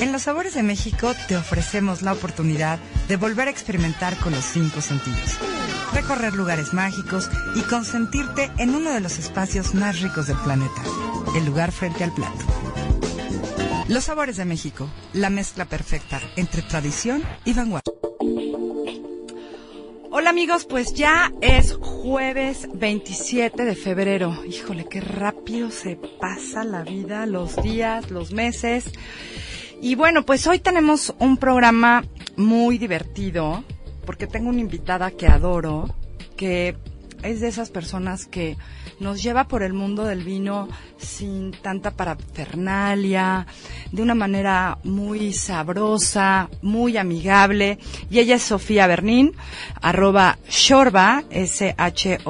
En Los Sabores de México te ofrecemos la oportunidad de volver a experimentar con los cinco sentidos. Recorrer lugares mágicos y consentirte en uno de los espacios más ricos del planeta, el lugar frente al plato. Los Sabores de México, la mezcla perfecta entre tradición y vanguardia. Hola amigos, pues ya es jueves 27 de febrero. Híjole, qué rápido se pasa la vida, los días, los meses. Y bueno, pues hoy tenemos un programa muy divertido porque tengo una invitada que adoro, que es de esas personas que nos lleva por el mundo del vino sin tanta parafernalia, de una manera muy sabrosa, muy amigable. Y ella es Sofía Bernín, arroba Shorba, S-H-O-R-B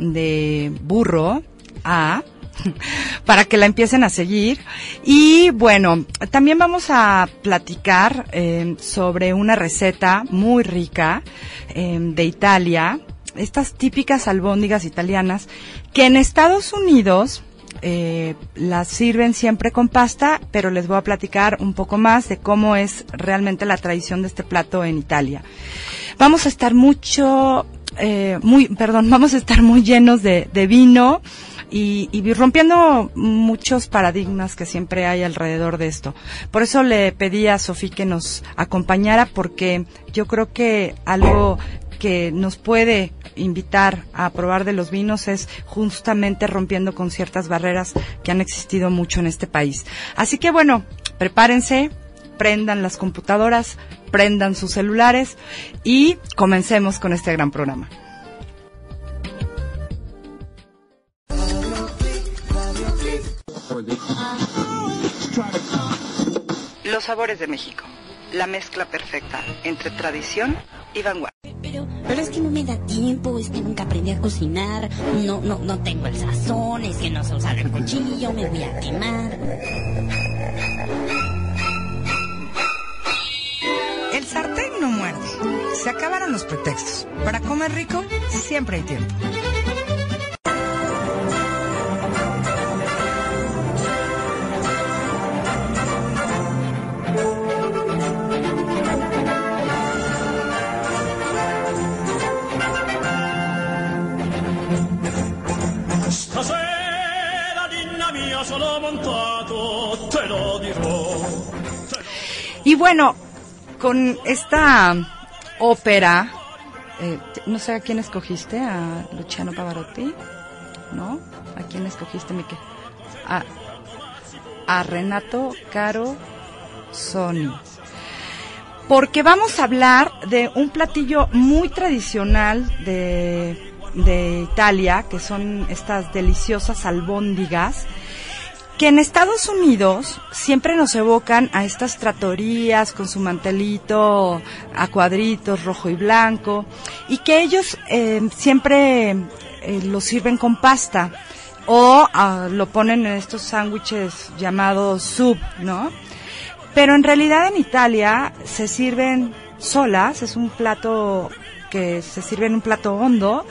de burro, A, para que la empiecen a seguir. Y bueno, también vamos a platicar eh, sobre una receta muy rica eh, de Italia, estas típicas albóndigas italianas, que en Estados Unidos eh, las sirven siempre con pasta, pero les voy a platicar un poco más de cómo es realmente la tradición de este plato en Italia. Vamos a estar mucho, muy, perdón, vamos a estar muy llenos de vino y, y, rompiendo muchos paradigmas que siempre hay alrededor de esto. Por eso le pedí a Sofía que nos acompañara porque yo creo que algo que nos puede invitar a probar de los vinos es justamente rompiendo con ciertas barreras que han existido mucho en este país. Así que bueno, prepárense, prendan las computadoras, prendan sus celulares y comencemos con este gran programa. Los sabores de México, la mezcla perfecta entre tradición y vanguardia. Pero, pero es que no me da tiempo, es que nunca aprendí a cocinar, no, no, no tengo el sazón, es que no sé usar el cuchillo, me voy a quemar. El sartén no muerde. Se acabaron los pretextos. Para comer rico, siempre hay tiempo. Y bueno, con esta ópera, eh, no sé a quién escogiste, a Luciano Pavarotti, ¿no? ¿A quién escogiste, Mike? A, a Renato Caro Sony. Porque vamos a hablar de un platillo muy tradicional de Italia, que son estas deliciosas albóndigas, que en Estados Unidos siempre nos evocan a estas tratorías con su mantelito a cuadritos rojo y blanco y que ellos eh, siempre eh, lo sirven con pasta o uh, lo ponen en estos sándwiches llamados sub, ¿no? Pero en realidad en Italia se sirven solas, es un plato que se sirve en un plato hondo,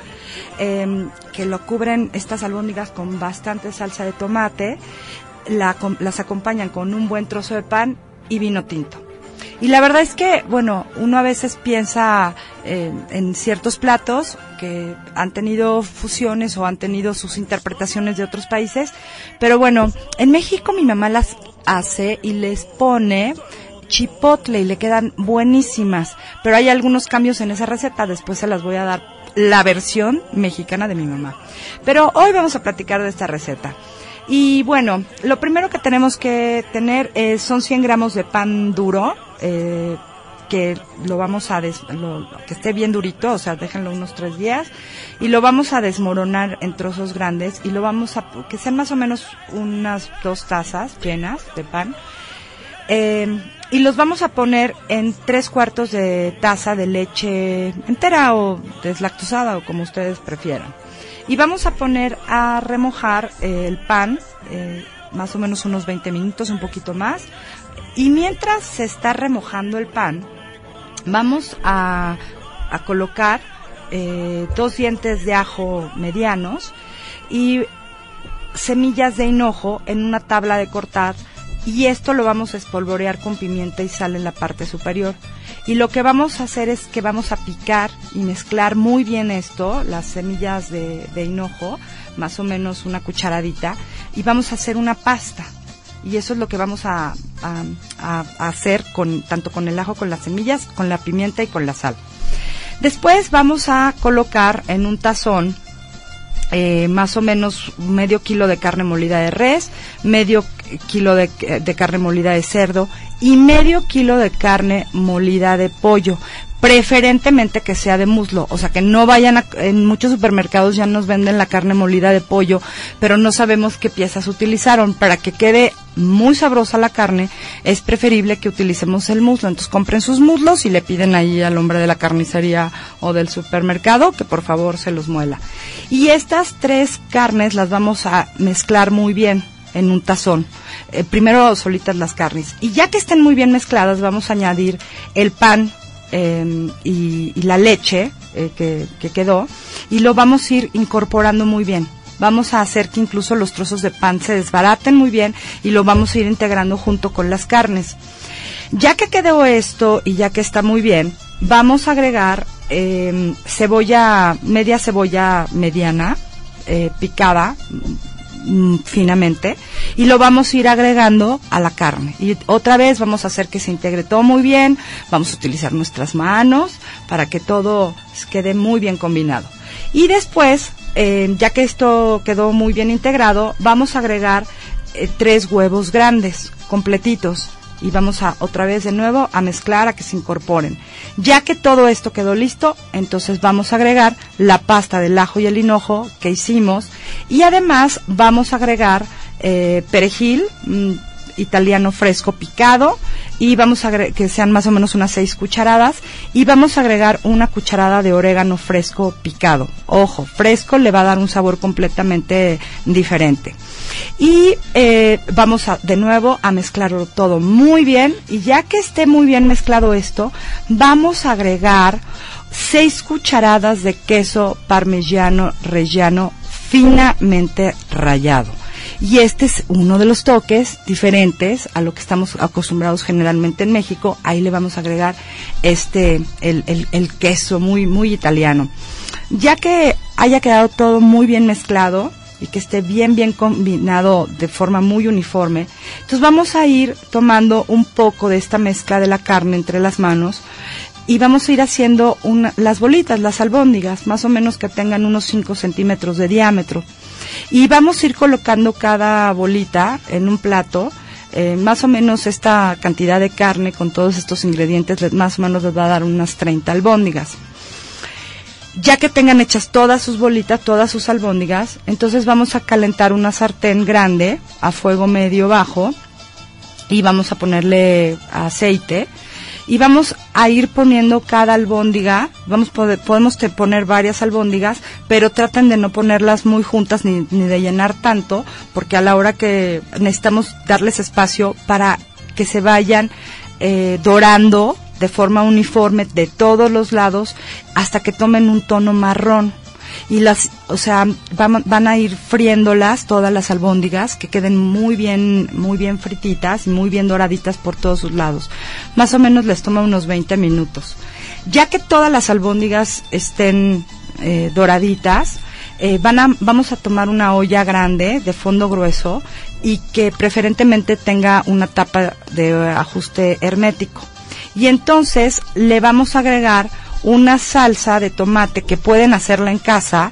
eh, que lo cubren estas albóndigas con bastante salsa de tomate, la, las acompañan con un buen trozo de pan y vino tinto. Y la verdad es que, bueno, uno a veces piensa eh, en ciertos platos que han tenido fusiones o han tenido sus interpretaciones de otros países, pero bueno, en México mi mamá las hace y les pone chipotle y le quedan buenísimas, pero hay algunos cambios en esa receta, después se las voy a dar la versión mexicana de mi mamá. Pero hoy vamos a platicar de esta receta. Y bueno, lo primero que tenemos que tener eh, son 100 gramos de pan duro, eh, que lo vamos a, des, que esté bien durito, o sea, déjenlo unos tres días, y lo vamos a desmoronar en trozos grandes y lo vamos a, que sean más o menos unas dos tazas llenas de pan. Eh, y los vamos a poner en tres cuartos de taza de leche entera o deslactosada o como ustedes prefieran. Y vamos a poner a remojar eh, el pan, eh, más o menos unos 20 minutos, un poquito más. Y mientras se está remojando el pan, vamos a, a colocar eh, dos dientes de ajo medianos y semillas de hinojo en una tabla de cortar y esto lo vamos a espolvorear con pimienta y sal en la parte superior. Y lo que vamos a hacer es que vamos a picar y mezclar muy bien esto, las semillas de, hinojo, más o menos una cucharadita, y vamos a hacer una pasta. Y eso es lo que vamos a- a hacer con, tanto con el ajo, con las semillas, con la pimienta y con la sal. Después vamos a colocar en un tazón eh, más o menos medio kilo de carne molida de res, medio kilo de, de carne molida de cerdo y medio kilo de carne molida de pollo. Preferentemente que sea de muslo, o sea que no vayan a, en muchos supermercados ya nos venden la carne molida de pollo, pero no sabemos qué piezas utilizaron. Para que quede muy sabrosa la carne, es preferible que utilicemos el muslo. Entonces compren sus muslos y le piden ahí al hombre de la carnicería o del supermercado que por favor se los muela. Y estas tres carnes las vamos a mezclar muy bien en un tazón. Eh, primero solitas las carnes. Y ya que estén muy bien mezcladas, vamos a añadir el pan eh, y, la leche eh, que, que quedó y lo vamos a ir incorporando muy bien. Vamos a hacer que incluso los trozos de pan se desbaraten muy bien y lo vamos a ir integrando junto con las carnes. Ya que quedó esto y ya que está muy bien, vamos a agregar eh, cebolla, media cebolla mediana, eh, picada mm, finamente, y lo vamos a ir agregando a la carne. Y otra vez vamos a hacer que se integre todo muy bien, vamos a utilizar nuestras manos para que todo quede muy bien combinado. Y después, eh, ya que esto quedó muy bien integrado, vamos a agregar eh, tres huevos grandes, completitos. Y vamos a otra vez de nuevo a mezclar a que se incorporen. Ya que todo esto quedó listo, entonces vamos a agregar la pasta del ajo y el hinojo que hicimos. Y además vamos a agregar eh, perejil mm, italiano fresco picado y vamos a que sean más o menos unas seis cucharadas y vamos a agregar una cucharada de orégano fresco picado. Ojo, fresco le va a dar un sabor completamente diferente. Y eh, vamos de nuevo a mezclarlo todo muy bien y ya que esté muy bien mezclado esto, vamos a agregar seis cucharadas de queso parmigiano rellano finamente rallado. Y este es uno de los toques diferentes a lo que estamos acostumbrados generalmente en México. Ahí le vamos a agregar este, el, el- el queso muy, muy italiano. Ya que haya quedado todo muy bien mezclado y que esté bien, bien combinado de forma muy uniforme, entonces vamos a ir tomando un poco de esta mezcla de la carne entre las manos y vamos a ir haciendo una- las bolitas, las albóndigas, más o menos que tengan unos 5 centímetros de diámetro. Y vamos a ir colocando cada bolita en un plato. eh, más o menos esta cantidad de carne con todos estos ingredientes, más o menos les va a dar unas 30 albóndigas. Ya que tengan hechas todas sus bolitas, todas sus albóndigas, entonces vamos a calentar una sartén grande a fuego medio bajo y vamos a ponerle aceite y vamos a ir poniendo cada albóndiga, vamos pode- podemos poner varias albóndigas, pero traten de no ponerlas muy juntas ni, ni de llenar tanto, porque a la hora que necesitamos darles espacio para que se vayan eh, dorando de forma uniforme de todos los lados hasta que tomen un tono marrón y las, o sea, van, van a ir friéndolas todas las albóndigas que queden muy bien, muy bien frititas y muy bien doraditas por todos sus lados. Más o menos les toma unos 20 minutos. Ya que todas las albóndigas estén eh, doraditas, eh, van a, vamos a tomar una olla grande de fondo grueso y que preferentemente tenga una tapa de ajuste hermético. Y entonces le vamos a agregar una salsa de tomate que pueden hacerla en casa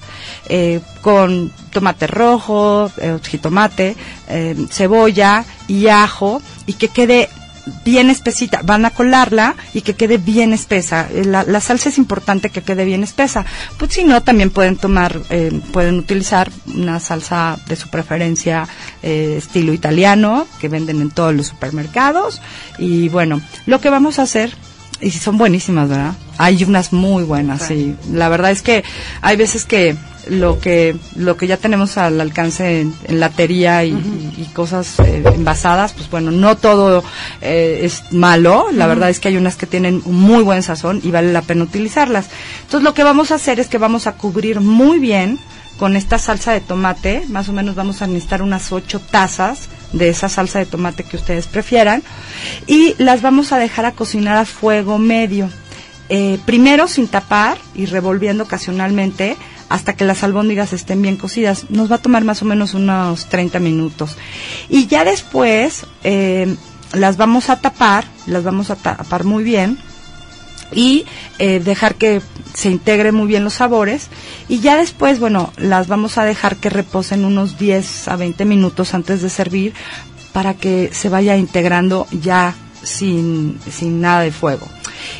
eh, con tomate rojo, eh, jitomate, eh, cebolla y ajo y que quede bien espesita, van a colarla y que quede bien espesa. Eh, La, la salsa es importante que quede bien espesa. Pues si no, también pueden tomar, eh, pueden utilizar una salsa de su preferencia estilo italiano que venden en todos los supermercados. Y bueno, lo que vamos a hacer y son buenísimas, ¿verdad? Hay unas muy buenas, sí. La verdad es que hay veces que lo que lo que ya tenemos al alcance en, en latería y cosas eh, envasadas, pues bueno, no todo eh, es malo. La verdad es que hay unas que tienen un muy buen sazón y vale la pena utilizarlas. Entonces lo que vamos a hacer es que vamos a cubrir muy bien con esta salsa de tomate, más o menos vamos a necesitar unas ocho tazas de esa salsa de tomate que ustedes prefieran y las vamos a dejar a cocinar a fuego medio. Eh, primero sin tapar y revolviendo ocasionalmente hasta que las albóndigas estén bien cocidas. Nos va a tomar más o menos unos 30 minutos. Y ya después eh, las vamos a tapar, las vamos a tapar muy bien y eh, dejar que se integren muy bien los sabores y ya después, bueno, las vamos a dejar que reposen unos 10 a 20 minutos antes de servir para que se vaya integrando ya sin, sin nada de fuego.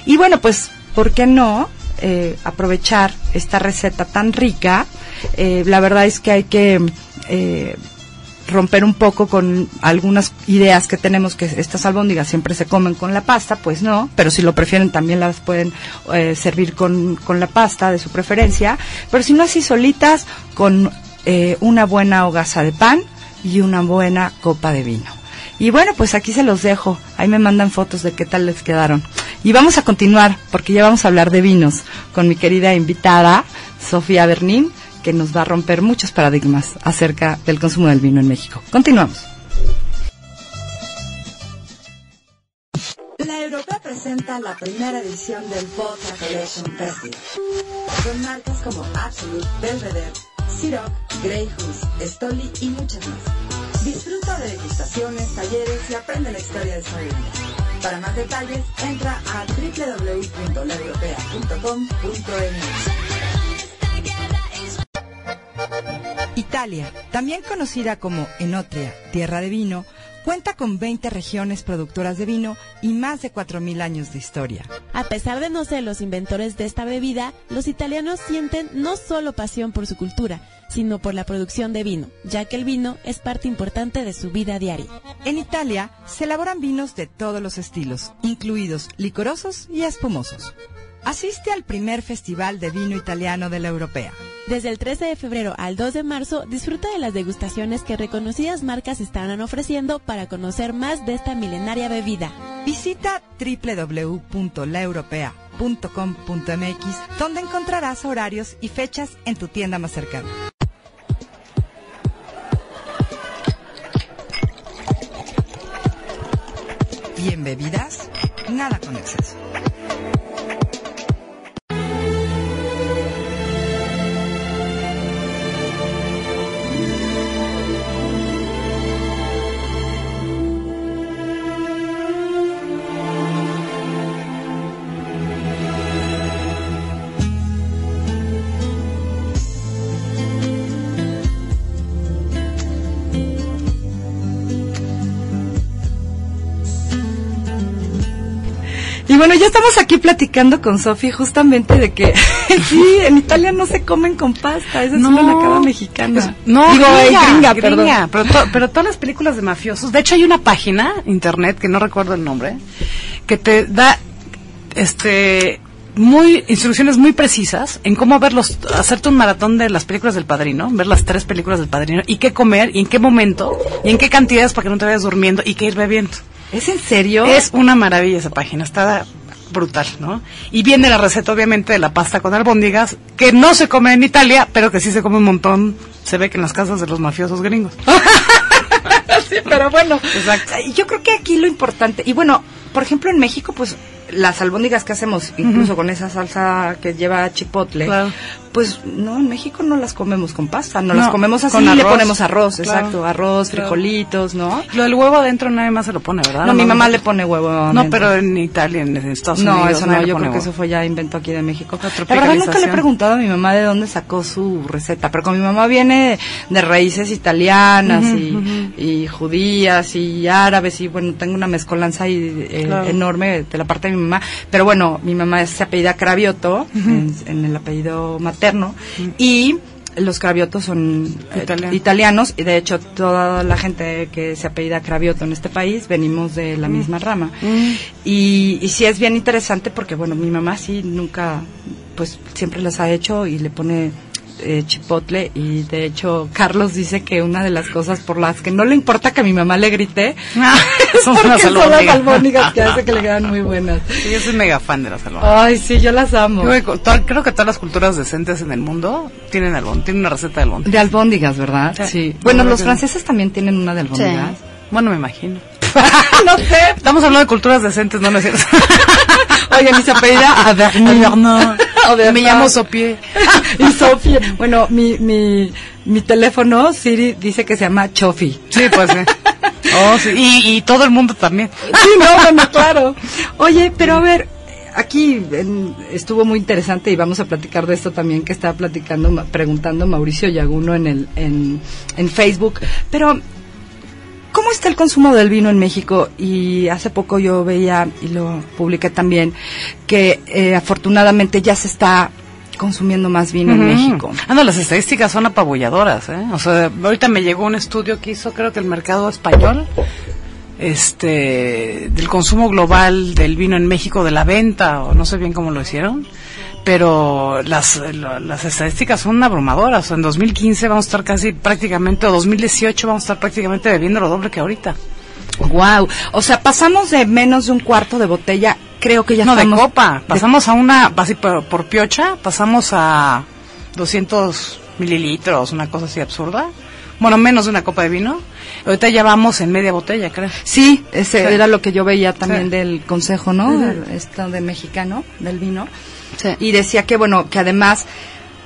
Y bueno, pues, ¿por qué no eh, aprovechar esta receta tan rica? Eh, la verdad es que hay que romper un poco con algunas ideas que tenemos que estas albóndigas siempre se comen con la pasta, pues no, pero si lo prefieren también las pueden eh, servir con, con la pasta de su preferencia, pero si no así solitas con eh, una buena hogaza de pan y una buena copa de vino. Y bueno, pues aquí se los dejo. Ahí me mandan fotos de qué tal les quedaron. Y vamos a continuar, porque ya vamos a hablar de vinos con mi querida invitada, Sofía Bernín, que nos va a romper muchos paradigmas acerca del consumo del vino en México. Continuamos. La Europea presenta la primera edición del Vodka Collection Festival. Con marcas como Absolut, Belvedere, Ciroc, Grey Goose, Stoli y muchas más. Disfruta de degustaciones, talleres y aprende la historia de esta bebida. Para más detalles, entra a www.laeuropea.com.mx. Italia, también conocida como Enotria, tierra de vino, cuenta con 20 regiones productoras de vino y más de 4.000 años de historia. A pesar de no ser los inventores de esta bebida, los italianos sienten no solo pasión por su cultura, sino por la producción de vino, ya que el vino es parte importante de su vida diaria. En Italia se elaboran vinos de todos los estilos, incluidos licorosos y espumosos. Asiste al primer Festival de Vino Italiano de la Europea. Desde el 13 de febrero al 2 de marzo, disfruta de las degustaciones que reconocidas marcas estarán ofreciendo para conocer más de esta milenaria bebida. Visita www.laeuropea.com.mx, donde encontrarás horarios y fechas en tu tienda más cercana. Y en bebidas, nada con exceso. Bueno, ya estamos aquí platicando con Sofi justamente de que sí, en Italia no se comen con pasta, esa es una nacada mexicana. No, Digo, eh, gringa, gringa, pero, to- pero todas las películas de mafiosos, de hecho hay una página internet que no recuerdo el nombre, que te da este muy instrucciones muy precisas en cómo verlos, hacerte un maratón de las películas del padrino, ver las tres películas del padrino y qué comer y en qué momento y en qué cantidades para que no te vayas durmiendo y qué ir bebiendo. ¿Es en serio? Es una maravilla esa página, está brutal, ¿no? Y viene la receta, obviamente, de la pasta con albóndigas, que no se come en Italia, pero que sí se come un montón, se ve que en las casas de los mafiosos gringos. sí, pero bueno. Exacto. Yo creo que aquí lo importante, y bueno, por ejemplo en México, pues las albóndigas que hacemos, incluso con esa salsa que lleva chipotle, Claro. pues no, en México no las comemos con pasta, no, No, las comemos así, con le arroz. ponemos arroz, Claro, exacto, arroz, claro. frijolitos, ¿no? Lo del huevo adentro nadie más se lo pone, ¿verdad? No, mi mamá le pone huevo. No, adentro. pero en Italia, en Estados No, Unidos. eso no, nadie le yo creo que eso fue ya invento aquí de México. La verdad nunca le he preguntado a mi mamá de dónde sacó su receta, pero como mi mamá viene de raíces italianas y, judías y árabes y bueno, tengo una mezcolanza ahí eh, Claro. enorme de la parte de mi mamá. Pero bueno, mi mamá se apellida Cravioto, en, en el apellido materno, y los Craviotos son eh, Italiano. italianos y de hecho toda la gente que se apellida Cravioto en este país venimos de la misma rama. Y, y sí es bien interesante porque, bueno, mi mamá sí nunca, pues siempre las ha hecho y le pone eh, chipotle y de hecho Carlos dice que una de las cosas por las que no le importa que a mi mamá le grite es Son porque unas son las albóndigas. albóndigas que hace que le quedan muy buenas. Sí, yo soy mega fan de las albóndigas. Ay, sí, yo las amo. Yo creo que to- creo que todas las culturas decentes en el mundo tienen albón, tienen una receta de albón. De albóndigas, ¿verdad? Sí. Sí. Bueno, los franceses también tienen una de albóndigas. Bueno, me imagino. no sé. Estamos hablando de culturas decentes, no, no es cierto. Oye, mi se apellida Averno. Me llamo Sopie. y Sofía. Bueno, mi, mi, mi teléfono, Siri, dice que se llama Chofi. Sí, pues sí. Oh, sí. Y, y todo el mundo también. Sí, no, bueno, claro. Oye, pero a ver, aquí en- estuvo muy interesante y vamos a platicar de esto también que estaba platicando, preguntando Mauricio Yaguno en, el, en, en Facebook. Pero, ¿cómo está el consumo del vino en México? Y hace poco yo veía, y lo publiqué también, que eh, afortunadamente ya se está consumiendo más vino en. México. Ah, no, las estadísticas son apabulladoras, ¿eh? O sea, ahorita me llegó un estudio que hizo, creo que el mercado español, este, del consumo global del vino en México, de la venta, o no sé bien cómo lo hicieron, pero las, la- las estadísticas son abrumadoras. En 2015 vamos a estar casi prácticamente, o 2018 vamos a estar prácticamente bebiendo lo doble que ahorita. Wow. O sea, pasamos de menos de un cuarto de botella, creo que ya no, de copa. Pasamos a una, así por, por piocha, pasamos a 200 mililitros, una cosa así absurda. Bueno, menos de una copa de vino. Ahorita ya vamos en media botella, creo. Sí, ese Sí. era lo que yo veía también Sí. del consejo, ¿no? Ujú. Esto de mexicano, del vino. Sí. Y decía que, bueno, que además,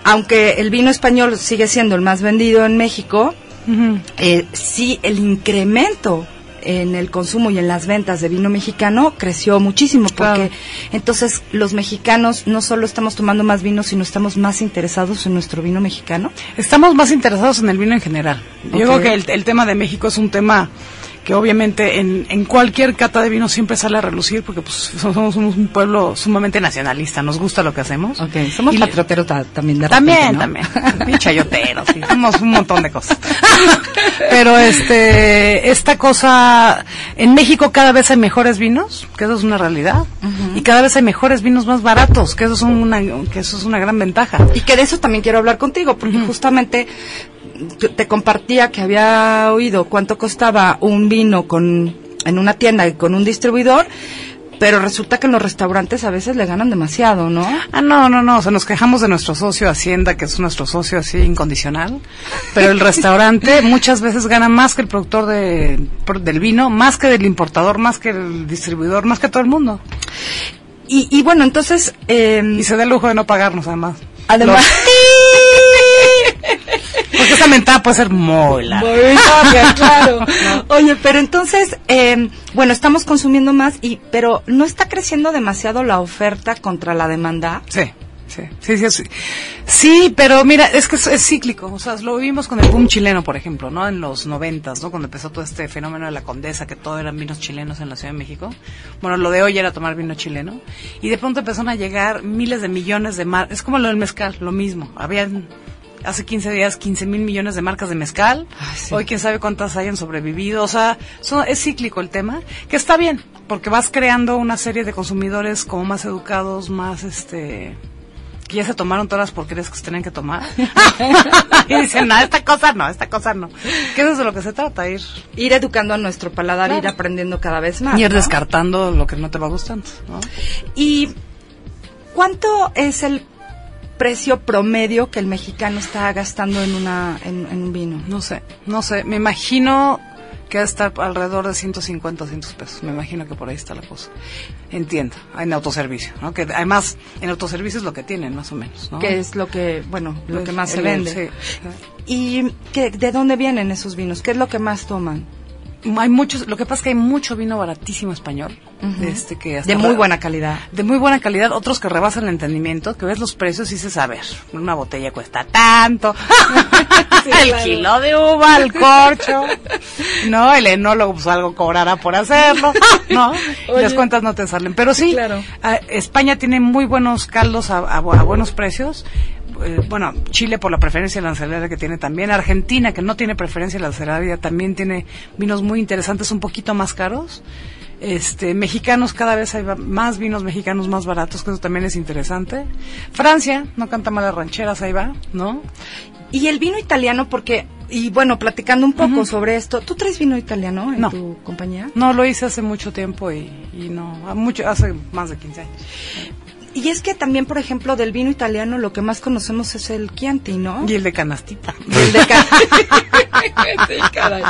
aunque el vino español sigue siendo el más vendido en México, eh, sí el incremento en el consumo y en las ventas de vino mexicano creció muchísimo porque entonces los mexicanos no solo estamos tomando más vino sino estamos más interesados en nuestro vino mexicano Estamos más interesados en el vino en general. Yo creo que el, el tema de México es un tema que obviamente en, en cualquier cata de vino siempre sale a relucir porque pues somos, somos un pueblo sumamente nacionalista, nos gusta lo que hacemos. Ok, somos patrioteros ta- también de También, repente, ¿no? también. Chayoteros, sí, somos un montón de cosas. Pero este, esta cosa, en México cada vez hay mejores vinos, que eso es una realidad, y cada vez hay mejores vinos más baratos, que eso, son una, que eso es una gran ventaja. Y que de eso también quiero hablar contigo, porque justamente te, compartía que había oído cuánto costaba un vino con en una tienda y con un distribuidor, pero resulta que en los restaurantes a veces le ganan demasiado, ¿no? Ah, no, no, no, o sea, nos quejamos de nuestro socio Hacienda, que es nuestro socio así incondicional, pero el restaurante muchas veces gana más que el productor de, del vino, más que del importador, más que el distribuidor, más que todo el mundo. Y, y bueno, entonces, eh, Y se da el lujo de no pagarnos, además. además... Porque esa mentada puede ser muy larga. Muy larga, claro. Oye, pero entonces, eh, bueno, estamos consumiendo más, y pero no está creciendo demasiado la oferta contra la demanda. Sí, sí, sí, sí, sí. Sí, pero mira, es que es, es cíclico. O sea, lo vimos con el boom chileno, por ejemplo, ¿no? En los noventas, ¿no? Cuando empezó todo este fenómeno de la condesa, que todo eran vinos chilenos en la Ciudad de México. Bueno, lo de hoy era tomar vino chileno. Y de pronto empezaron a llegar miles de millones de mar... Es como lo del mezcal, lo mismo. Habían... Hace 15 días 15 mil millones de marcas de mezcal. Ay, sí. Hoy quién sabe cuántas hayan sobrevivido. O sea, son- es cíclico el tema, que está bien, porque vas creando una serie de consumidores como más educados, más este que ya se tomaron todas las porquerías que se tenían que tomar. y dicen, no, esta cosa no, esta cosa no. Que eso es de lo que se trata, ir, Ir educando a nuestro paladar, Claro. ir aprendiendo cada vez más. ir ¿no? descartando lo que no te va gustando, ¿no? ¿Y cuánto es el precio promedio que el mexicano está gastando en una en, en un vino? No sé, no sé, me imagino que va a estar alrededor de 150, 200 pesos. Me imagino que por ahí está la cosa. Entiendo, en autoservicio, ¿no? Que además en autoservicio es lo que tienen, más o menos, ¿no? Que es lo que, bueno, lo que más se vende. sí. ¿Y qué, de dónde vienen esos vinos? ¿Qué es lo que más toman? Hay muchos, lo que pasa es que hay mucho vino baratísimo español, este que hasta De muy buena calidad. de muy buena calidad, otros que rebasan el entendimiento, que ves los precios y dices, a ver, una botella cuesta tanto, el kilo de uva, el corcho, no, el enólogo pues algo cobrará por hacerlo, no, las cuentas no te salen, pero sí, Claro. a- España tiene muy buenos caldos a, a buenos precios, eh, bueno, Chile por la preferencia lanceraria que tiene también, Argentina que no tiene preferencia lanceraria también tiene vinos muy interesantes, un poquito más caros. Este, mexicanos cada vez hay más vinos mexicanos más baratos, que eso también es interesante. Francia, no canta malas rancheras, ahí va, ¿no? Y el vino italiano, porque, y bueno, platicando un poco sobre esto, ¿tú traes vino italiano en No. tu compañía? No, lo hice hace mucho tiempo y, y no, mucho, hace más de 15 años. Y es que también, por ejemplo, del vino italiano lo que más conocemos es el Chianti, ¿no? Y el de canastita. Y el de ca- Sí, caray.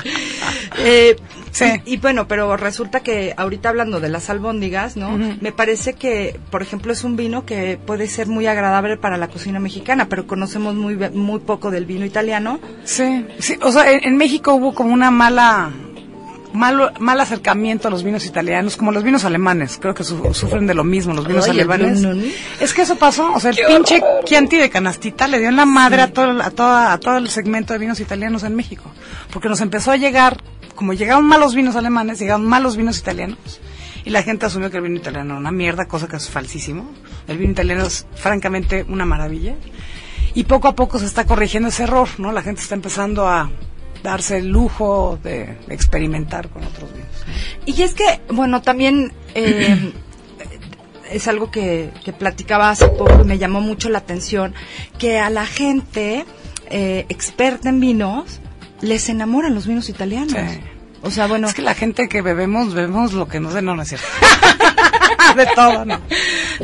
Eh, Sí. y, y bueno, pero resulta que ahorita hablando de las albóndigas, ¿no? Me parece que, por ejemplo, es un vino que puede ser muy agradable para la cocina mexicana, pero conocemos muy muy poco del vino italiano. Sí, sí, o sea, en, en México hubo como una mala malo, mal acercamiento a los vinos italianos, como los vinos alemanes, creo que su- sufren de lo mismo los vinos Ay, alemanes. Es que eso pasó, o sea, el pinche Chianti de canastita le dio en la madre a, todo, a, toda, a todo el segmento de vinos italianos en México, porque nos empezó a llegar, como llegaron malos vinos alemanes, llegaron malos vinos italianos. Y la gente asumió que el vino italiano era una mierda, cosa que es falsísimo. El vino italiano es francamente una maravilla. Y poco a poco se está corrigiendo ese error, ¿no? La gente está empezando a darse el lujo de experimentar con otros vinos. ¿no? Y es que, bueno, también eh, es algo que, que platicaba hace poco y me llamó mucho la atención, que a la gente eh, experta en vinos les enamoran los vinos italianos. Sí. O sea, bueno, Es que la gente que bebemos, bebemos lo que nos den, no, no es cierto. de todo, no.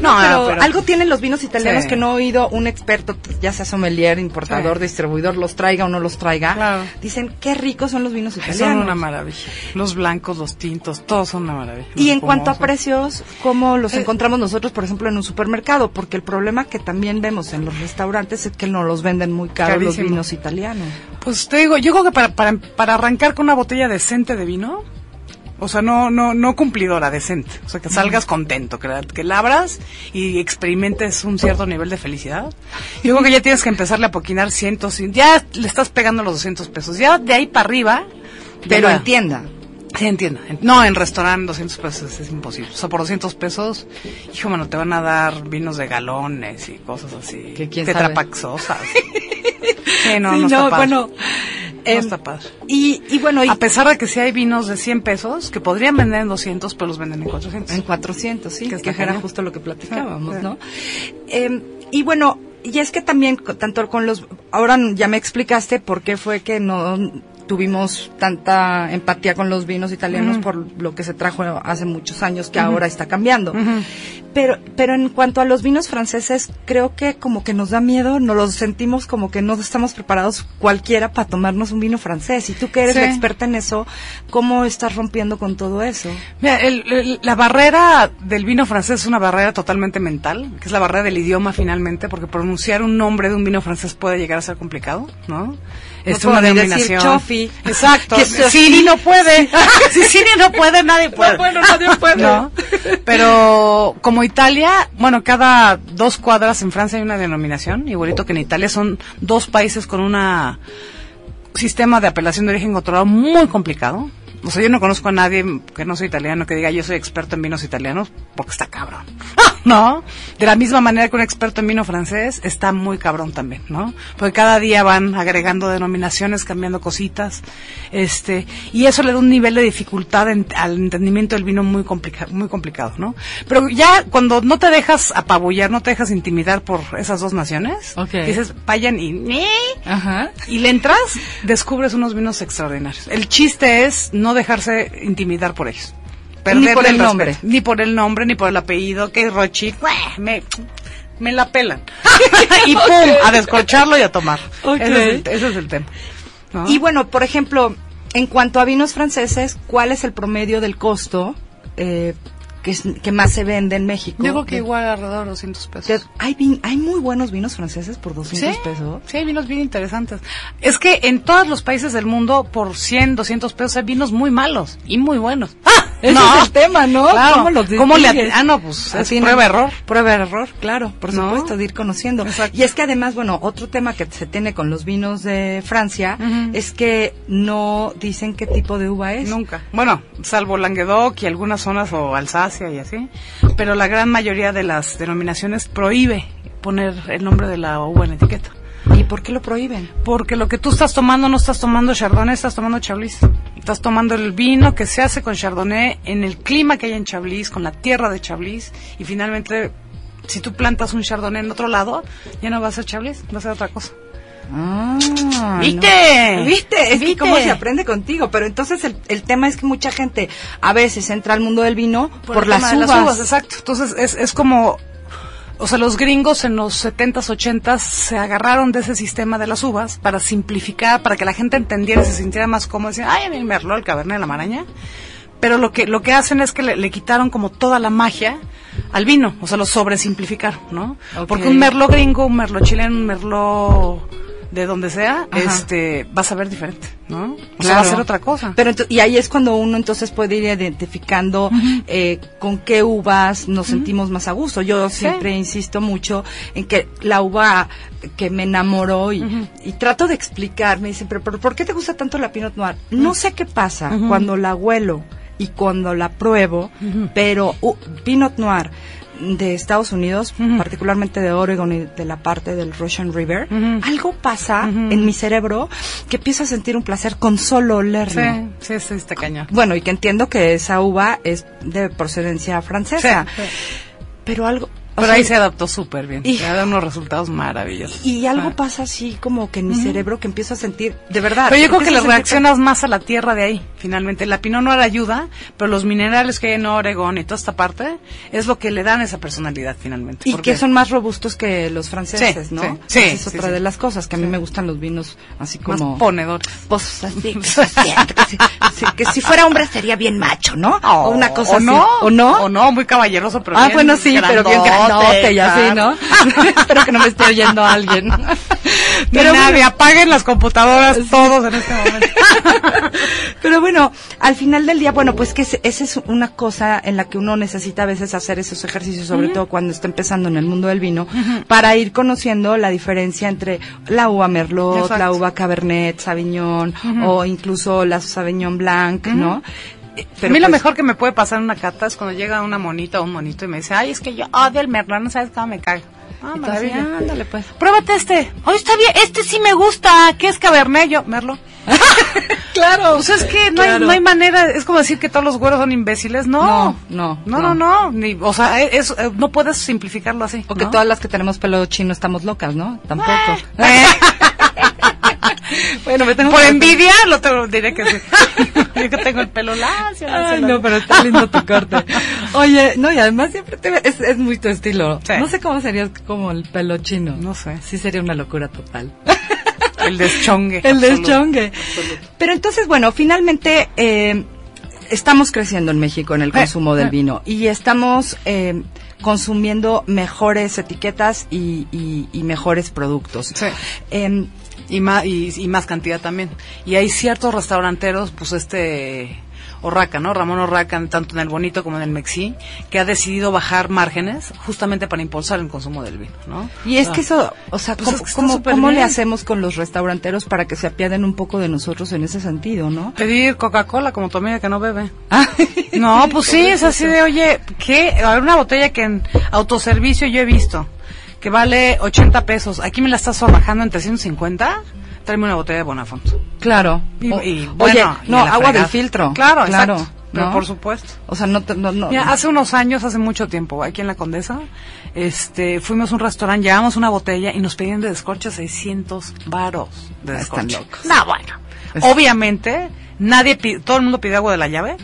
No, pero, pero- algo tienen los vinos italianos Sí. que no he oído un experto, ya sea sommelier, importador, Sí. distribuidor, los traiga o no los traiga. Claro. Dicen qué ricos son los vinos Son italianos. una maravilla. Los blancos, los tintos, todos son una maravilla. Y en cuanto a precios, ¿cómo los Eh. encontramos nosotros, por ejemplo, en un supermercado? Porque el problema que también vemos en los restaurantes es que no los venden muy caros los vinos italianos. Pues te digo, yo creo que para, para, para arrancar con una botella decente de vino, o sea, no, no, no cumplidora, decente. O sea, que salgas contento, que la, que la abras y experimentes un cierto nivel de felicidad. Yo creo que ya tienes que empezarle a poquinar cientos, y ya le estás pegando los 200 pesos. Ya de ahí para arriba. Pero ya- entienda, Sí, entiendo. En- No, en restaurante 200 pesos es imposible. O sea, por 200 pesos, hijo, mano, te van a dar vinos de galones y cosas así. Que quién sabe. Tetrapaxosas. sí, no, no, está no, padre. bueno, no em, está padre. y, y bueno, y A pesar de que sí hay vinos de 100 pesos que podrían vender en 200, pero los venden en 400. en 400, sí, Que que, está era justo lo que platicábamos, Sí, sí. ¿no? Em, y bueno, y es que también, tanto con los, ahora ya me explicaste por qué fue que no tuvimos tanta empatía con los vinos italianos por lo que se trajo hace muchos años que ahora está cambiando. Pero, pero en cuanto a los vinos franceses, creo que como que nos da miedo, nos los sentimos como que no estamos preparados cualquiera para tomarnos un vino francés. Y tú que eres Sí. la experta en eso, ¿cómo estás rompiendo con todo eso? Mira, el- el- la barrera del vino francés es una barrera totalmente mental, que es la barrera del idioma finalmente, porque pronunciar un nombre de un vino francés puede llegar a ser complicado, ¿no? Es una denominación. Chofi. Exacto. Que Siri no puede. si Siri no puede, nadie puede. nadie puede. ¿no? Pero como Italia, bueno, cada dos cuadras en Francia hay una denominación, igualito que en Italia, son dos países con una sistema de apelación de origen controlado muy complicado. O sea, yo no conozco a nadie que no sea italiano que diga yo soy experto en vinos italianos porque está cabrón. ¿No? De la misma manera que un experto en vino francés está muy cabrón también, ¿no? Porque cada día van agregando denominaciones, cambiando cositas, este, y eso le da un nivel de dificultad en- al entendimiento del vino muy complicado, muy complicado, ¿no? Pero ya cuando no te dejas apabullar, no te dejas intimidar por esas dos naciones, Ok. dices, vayan y Ajá. y le entras, descubres unos vinos extraordinarios. El chiste es no dejarse intimidar por ellos. Perderle por el nombre. Ni por el nombre, ni por el apellido, que es Rochi. Me, me la pelan. y pum, a descorcharlo y a tomar. Ok. Ese, es el, ese es el tema. ¿no? Y bueno, por ejemplo, en cuanto a vinos franceses, ¿cuál es el promedio del costo? Eh, que, es- que más se vende en México. Creo que De- igual alrededor de 200 pesos. de- hay, vin- hay muy buenos vinos franceses por 200 pesos. Sí, hay vinos bien interesantes. Es que en todos los países del mundo, por 100, 200 pesos, hay vinos muy malos y muy buenos. Ese No. es el tema, ¿no? Claro. ¿Cómo los ¿Cómo le Ah, no, pues es prueba error. Prueba error, claro, por ¿No? supuesto, de ir conociendo. Exacto. Y es que además, bueno, otro tema que se tiene con los vinos de Francia es que no dicen qué tipo de uva es. Nunca. Bueno, salvo Languedoc y algunas zonas o Alsacia y así. Pero la gran mayoría de las denominaciones prohíbe poner el nombre de la uva en la etiqueta. ¿Y por qué lo prohíben? Porque lo que tú estás tomando no estás tomando Chardonnay, estás tomando Chablis. Estás tomando el vino que se hace con Chardonnay en el clima que hay en Chablis, con la tierra de Chablis. Y finalmente, si tú plantas un Chardonnay en otro lado, ya no va a ser Chablis, va a ser otra cosa. Ah, ¿Viste? no. ¿Viste? Es que ¿Viste? cómo se aprende contigo. Pero entonces el, el tema es que mucha gente a veces entra al mundo del vino por, el las, tema de uvas. exacto. Entonces es, es como, o sea, los gringos en los 70s, 80s se agarraron de ese sistema de las uvas para simplificar, para que la gente entendiera y se sintiera más cómodo. Decían, ay, a mí el merlot, el cabernet, la maraña. Pero lo que, lo que hacen es que le, le quitaron como toda la magia al vino, o sea, lo sobresimplificaron, ¿no? Porque un merlot gringo, un merlot chileno, un merlot de donde sea, Ajá. este, va a saber diferente, ¿no? O sea, va a ser otra cosa. Pero y ahí es cuando uno entonces puede ir identificando eh, con qué uvas nos sentimos más a gusto. Yo siempre insisto mucho en que la uva que me enamoró y, y trato de explicar, me dicen, pero, pero ¿por qué te gusta tanto la Pinot Noir? No sé qué pasa cuando la huelo y cuando la pruebo, pero uh, Pinot Noir de Estados Unidos, particularmente de Oregon y de la parte del Russian River, algo pasa en mi cerebro que empiezo a sentir un placer con solo olerlo. Sí, sí, sí, está cañón. Bueno, y que entiendo que esa uva es de procedencia francesa. Sí, sí. Pero algo... o Pero sea, ahí se adaptó súper bien. y- dado unos resultados maravillosos. Y algo Ah. pasa así como que en mi cerebro que empiezo a sentir, de verdad. Pero yo creo que le reaccionas más a la tierra de ahí, finalmente. La Pinot Noir ayuda, pero los minerales que hay en Oregón y toda esta parte es lo que le dan esa personalidad, finalmente. Y Porque- que son más robustos que los franceses, Sí, ¿no? sí, sí, es otra sí. de las cosas, que a mí me gustan los vinos así más como... ponedores. Pues así, que, si, sí, que si fuera hombre sería bien macho, ¿no? o una cosa o así. no, ¿O no? O no, muy caballeroso, pero ah, bien bueno, sí, pero bien grandote y así. ¿no? Espero que no me esté oyendo alguien. Pero bueno, nadie, apaguen las computadoras todos en este momento. Pero bueno, al final del día, bueno, pues que esa es una cosa en la que uno necesita a veces hacer esos ejercicios, sobre todo cuando está empezando en el mundo del vino, para ir conociendo la diferencia entre la uva Merlot, Exacto. la uva Cabernet, Sauvignon, o incluso la Sauvignon Blanc, ¿no? Eh, a mí lo pues, mejor que me puede pasar en una cata es cuando llega una monita o un monito y me dice, ay, es que yo odio el merlot, no sabes cómo me caga. Ah, y tú así, maravilla. ándale pues. Pruébate este. Oye, está bien, este sí me gusta. ¿Qué es Cabernet? Yo, Merlo. Claro. Pues es que no, hay, no hay manera, es como decir que todos los güeros son imbéciles. No, No, no, no, no. no, no. Ni, o sea, es, eh, no puedes simplificarlo así. O que todas las que tenemos pelo chino estamos locas, ¿no? Tampoco. Bueno, me tengo Por que- envidia, lo te lo diré que sí. Yo que tengo el pelo lacio. Ay, no, pero está lindo tu corte. Oye, no, y además siempre te ve- es, es muy tu estilo. Sí. No sé cómo serías como el pelo chino. No sé. Sí sería una locura total. El deschongue. el absoluto. deschongue. Pero entonces, bueno, finalmente eh, estamos creciendo en México en el Eh, consumo del eh. vino y estamos eh, consumiendo mejores etiquetas y, y- y mejores productos. Sí. Y más, y, y más cantidad también. Y hay ciertos restauranteros, pues este Orraca, ¿no? Ramón Orraca, tanto en el Bonito como en el Mexi, que ha decidido bajar márgenes justamente para impulsar el consumo del vino, ¿no? Y es Ah. que eso, o sea, Pues ¿cómo, es que cómo- le hacemos con los restauranteros para que se apiaden un poco de nosotros en ese sentido, no? Pedir Coca-Cola como tu amiga que no bebe. Ah, No, pues sí, es así de, oye, ¿qué? Una botella que en autoservicio yo he visto, que vale 80 pesos, aquí me la estás bajando en 350, tráeme una botella de Bonafont. Claro. Y- O- y, Oye, bueno, y no, agua fregada. del filtro. Claro, claro. exacto. Pero ¿no? por supuesto. O sea, no, te- no, no. Mira, hace unos años, hace mucho tiempo, aquí en la Condesa, este, fuimos a un restaurante, llevamos una botella y nos pedían de descorche 600 varos de Están descorche. locos. No, bueno. Es- Obviamente, nadie pi- todo el mundo pide agua de la llave.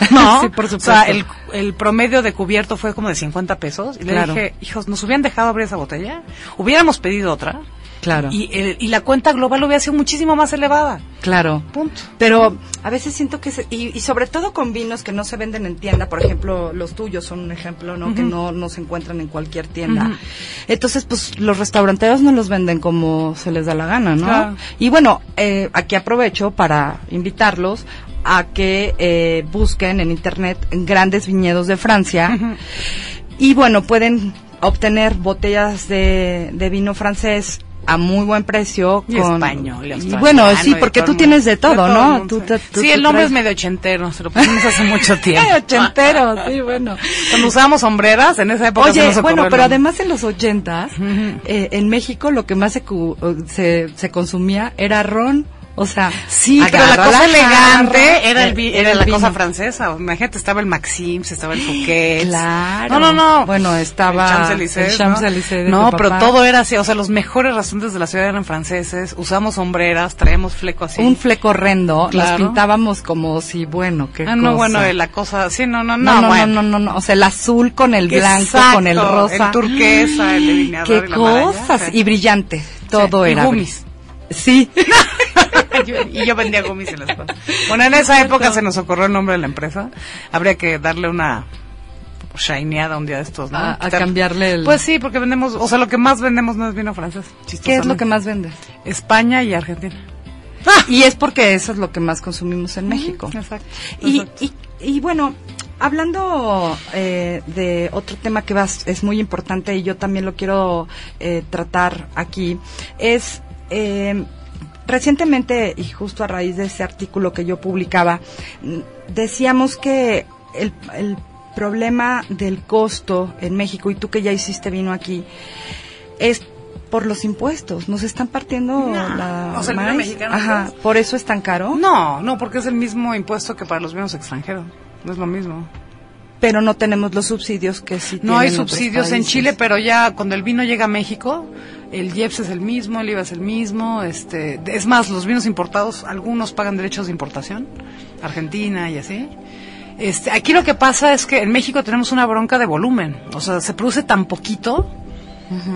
no, Sí, por O sea, supuesto. el, el promedio de cubierto fue como de 50 pesos. Y le dije, hijos, nos hubieran dejado abrir esa botella, hubiéramos pedido otra Claro. Y, el- y la cuenta global hubiera sido muchísimo más elevada. Claro. Punto. Pero a veces siento que, se- y, y sobre todo con vinos que no se venden en tienda, por ejemplo, los tuyos son un ejemplo, ¿no? Que no, no se encuentran en cualquier tienda. Entonces, pues los restauranteros no los venden como se les da la gana, ¿no? Claro. Y bueno, eh, aquí aprovecho para invitarlos a que eh, busquen en internet grandes viñedos de Francia. Y bueno, pueden obtener botellas de, de vino francés a muy buen precio Y con español, y bueno sí porque tú tienes de todo, no Tú sí. tú sí, te el nombre es medio ochentero, se lo pusimos hace mucho tiempo. Ochentero sí bueno Cuando usábamos sombreras, en esa época Oye, bueno, pero además en los ochentas, eh, en México lo que más se, cu- se, se consumía era ron. O sea, Sí, pero la cosa elegante era, el, era la vino. cosa francesa. Imagínate, estaba el Maxims, estaba el Fouquet. Claro. No, no, no. Bueno, estaba el Champs-Élysées. No, tu pero todo era así. O sea, los mejores restaurantes de la ciudad eran franceses. Usamos sombreras, traíamos fleco así. Un fleco horrendo, Claro. nos pintábamos como si, bueno, qué Ah, no, cosa. bueno, la cosa. Sí, no, no, no, no. no, bueno. no, no, no, o sea, el azul con el blanco, Exacto, con el rosa. El turquesa, el delineador. Qué y la cosas, sí. y brillante, todo Sí, y era. gummies. Sí. y yo vendía gummies en las cosas. Bueno, en esa época se nos ocurrió el nombre de la empresa. Habría que darle una shineada un día de estos, ¿no? A- cambiarle el- Pues sí, porque vendemos, o sea, lo que más vendemos no es vino francés. ¿Qué es lo que más vendes? España y Argentina. Y es porque eso es lo que más consumimos en México. Exacto. Y, y, y bueno, hablando eh, de otro tema que vas, es muy importante y yo también lo quiero eh, tratar aquí, es eh, recientemente y justo a raíz de ese artículo que yo publicaba, decíamos que el, el problema del costo en México, y tú que ya hiciste vino aquí, es por los impuestos. Nos están partiendo No, la o sea, el vino maíz. mexicano, Ajá, por eso es tan caro. No, no, porque es el mismo impuesto que para los vinos extranjeros. No es lo mismo. pero no tenemos los subsidios que sí No hay tienen subsidios en. Chile, pero ya cuando el vino llega a México, el IEPS es el mismo, el IVA es el mismo, este, es más, los vinos importados, algunos pagan derechos de importación, Argentina y así. Este, aquí lo que pasa es que en México tenemos una bronca de volumen, o sea, se produce tan poquito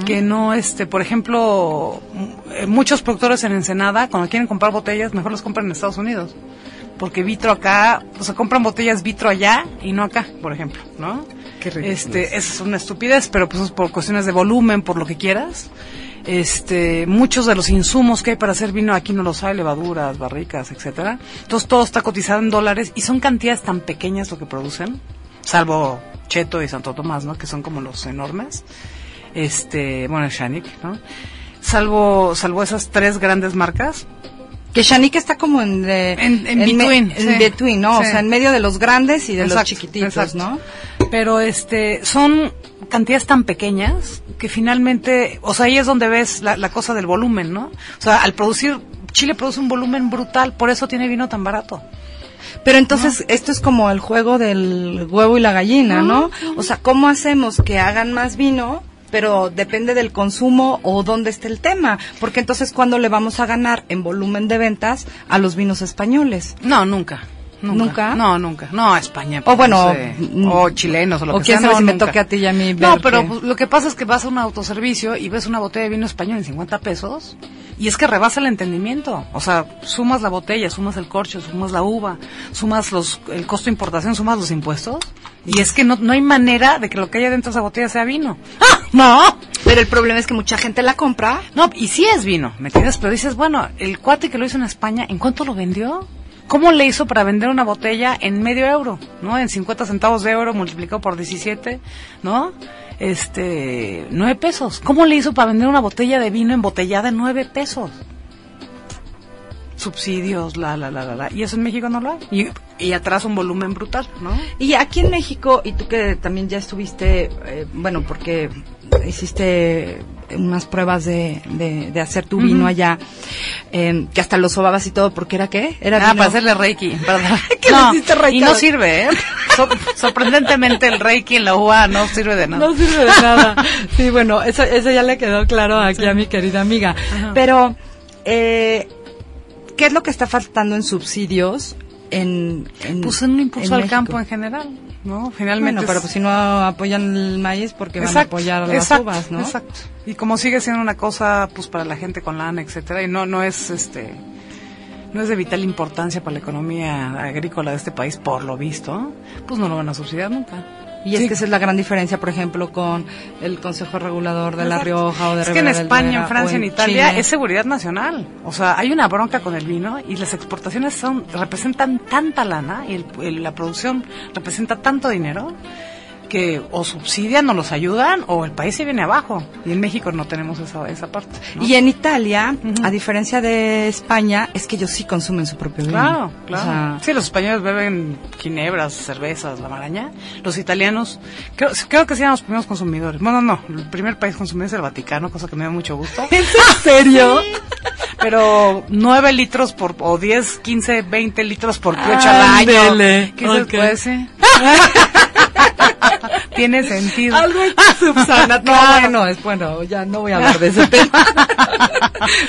que no, este, por ejemplo, eh, muchos productores en Ensenada, cuando quieren comprar botellas, mejor las compran en Estados Unidos. Porque vitro acá, o sea, compran botellas vitro allá y no acá, por ejemplo, ¿no? Qué Este, es una estupidez, pero pues es por cuestiones de volumen, por lo que quieras. Este, muchos de los insumos que hay para hacer vino aquí no los hay, levaduras, barricas, etcétera. Entonces todo está cotizado en dólares y son cantidades tan pequeñas lo que producen, salvo Cheto y Santo Tomás, ¿no? Que son como los enormes. Este, bueno, Shanik, ¿no? Salvo, salvo esas tres grandes marcas, Que Shanique está como en, eh, En- en between, sí. between, ¿no? O sea, en medio de los grandes y de los chiquititos, exacto. ¿no? Pero este, son cantidades tan pequeñas que finalmente, o sea, ahí es donde ves la, la cosa del volumen, ¿no? O sea, al producir, Chile produce un volumen brutal, por eso tiene vino tan barato. Pero entonces esto es como el juego del huevo y la gallina, ¿no? O sea, ¿cómo hacemos que hagan más vino? Pero depende del consumo o dónde esté el tema. Porque entonces, ¿cuándo le vamos a ganar en volumen de ventas a los vinos españoles? No, nunca. Nunca. ¿Nunca? No, nunca. No, a España. O pues, bueno, no sé. mm, o chilenos o lo o que quién sea. sabe no, si me toque a ti y a mí No, pero que- pues, lo que pasa es que vas a un autoservicio y ves una botella de vino español en 50 pesos y es que rebasa el entendimiento. O sea, sumas la botella, sumas el corcho, sumas la uva, sumas los, el costo de importación, sumas los impuestos y es que no, no hay manera de que lo que haya dentro de esa botella sea vino. ¡Ah! ¡No! Pero el problema es que mucha gente la compra. No, y sí es vino, ¿me entiendes? Pero dices, bueno, el cuate que lo hizo en España, ¿en cuánto lo vendió? ¿Cómo le hizo para vender una botella en medio euro? ¿No? En 50 centavos de euro multiplicado por 17, ¿no? Este, 9 pesos. ¿Cómo le hizo para vender una botella de vino embotellada en 9 pesos? Subsidios, la, la, la, la, la. Y eso en México no lo hay. Y, y atrás un volumen brutal, ¿no? Y aquí en México, y tú que también ya estuviste, eh, bueno, porque hiciste unas pruebas de, de, de hacer tu vino allá, eh, que hasta lo sobabas y todo, porque era qué? Era Ah, vino- para hacerle reiki. perdón. ¿Qué le no, hiciste reiki? Y no sirve, ¿eh? Sor- sorprendentemente el reiki en la UA no sirve de nada. No sirve de nada. Sí, bueno, eso, eso ya le quedó claro aquí a mi querida amiga. Pero, eh, ¿qué es lo que está faltando en subsidios en, en Pues un impulso en al México? campo en general. ¿No? Finalmente. Bueno, pero es- pues si no apoyan el maíz, porque van a apoyar a las exacto, uvas, ¿no? Exacto. Y como sigue siendo una cosa, pues para la gente con lana, etcétera, y no, no es, este, no es de vital importancia para la economía agrícola de este país, por lo visto, pues no lo van a subsidiar nunca. Y es que esa es la gran diferencia, por ejemplo, con el Consejo Regulador de La. Rioja o de Es que en España, en Francia, en Italia Chile. es seguridad nacional. O sea, hay una bronca con el vino y las exportaciones son representan tanta lana y el- el- la producción representa tanto dinero que o subsidian o los ayudan o el país se viene abajo. Y en México no tenemos esa, esa parte. ¿no? Y en Italia, a diferencia de España, es que ellos sí consumen su propio vino. Claro, claro. O sea, sí, los españoles beben ginebras, cervezas, la maraña. Los italianos, creo, creo que sí eran los primeros consumidores. Bueno, no, el primer país consumidor es el Vaticano, cosa que me da mucho gusto. ¿En serio? Pero 9 litros por, o 10, 15, 20 litros por piocha al año. ¿Qué se ok. puede ser? Tiene sentido. Algo subsana. No, Claro. bueno, es bueno, ya no voy a hablar de ese tema.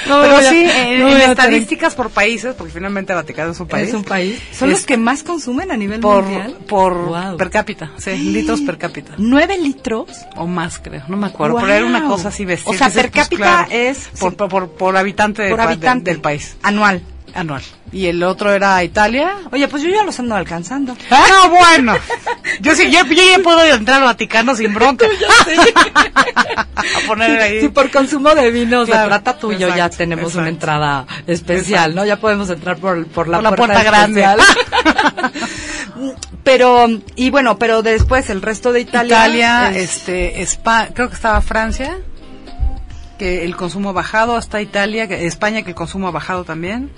No Pero sí, en, no en estadísticas por países, porque finalmente Vaticano es un país. Es un país. Son Es los que más consumen a nivel por, mundial. por Wow. per cápita, sí, litros per cápita. ¿Nueve litros? O más, creo, no me acuerdo. Pero era una Wow. cosa así bestial. O sea, que per pues, cápita claro, es- Por, sí. por, por, del habitante. del país, Anual. Anual. Y el otro era Italia. Oye, pues yo ya los ando alcanzando. Ah, bueno. Yo sí, yo, yo ya puedo entrar al Vaticano sin bronca. A poner ahí. Si por consumo de vino Claro, se trata tú y yo ya exacto, tenemos una exacto. entrada especial, Exacto. ¿no? Ya podemos entrar por, por la, Por la puerta, puerta grande. pero, y bueno, pero después el resto de Italia. Italia, es- este, Espa- creo que estaba Francia, que el consumo ha bajado, hasta Italia, que, España que el consumo ha bajado también.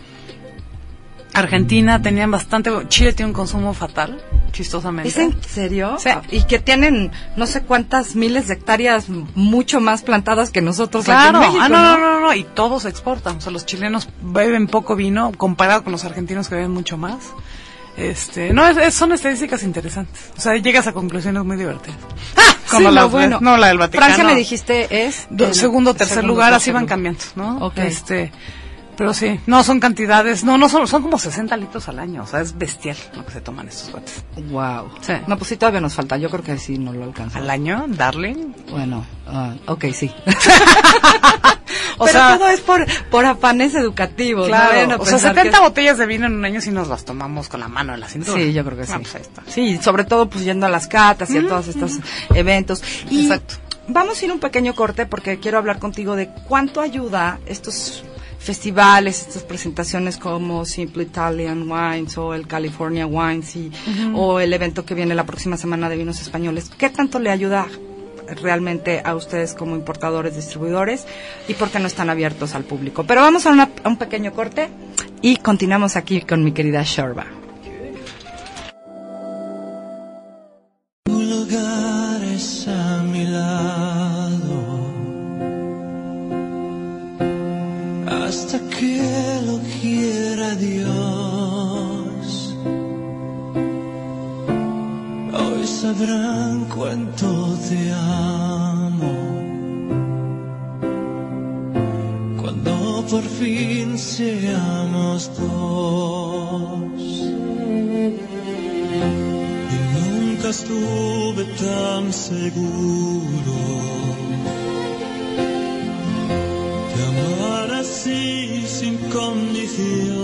Argentina tenían bastante, Chile tiene un consumo fatal, chistosamente. ¿Es en serio? Sí. Y que tienen no sé cuántas miles de hectáreas mucho más plantadas que nosotros Claro, aquí en México, ah, no, no, no, no, y todos exportan. O sea, los chilenos beben poco vino comparado con los argentinos que beben mucho más. Este, no, es- es- son estadísticas interesantes. O sea, llegas a conclusiones muy divertidas. Sí, las no, bueno. no, la del Vaticano. Francia me dijiste es... Do- segundo, tercer segundo, lugar, así van cambiando, ¿no? Ok. Este, pero sí, no son cantidades, no, no son, son como 60 litros al año, o sea, es bestial lo que se toman estos cuates. Wow. Sí. No, pues sí, todavía nos falta. Yo creo que sí, no lo alcanzamos. ¿Al año, darling? Bueno, ah, ok, sí. O Pero sea- todo es por, por afanes educativos. no Claro, o sea, pensar que 70 es- botellas de vino en un año si nos las tomamos con la mano en la cintura. Sí, yo creo que sí. Ah, pues ahí está. Sí, sobre todo pues yendo a las catas y a todos estos eventos. Y Exacto. vamos a ir un pequeño corte porque quiero hablar contigo de cuánto ayuda estos festivales, estas presentaciones como Simple Italian Wines o el California Wines y, o el evento que viene la próxima semana de vinos españoles. ¿Qué tanto le ayuda realmente a ustedes como importadores, distribuidores y por qué no están abiertos al público? Pero vamos a, una- a un pequeño corte y continuamos aquí con mi querida Shorba. Tu lugar es a mi lado sabrán cuánto te amo cuando por fin seamos dos. Y nunca estuve tan seguro de amar así sin condición.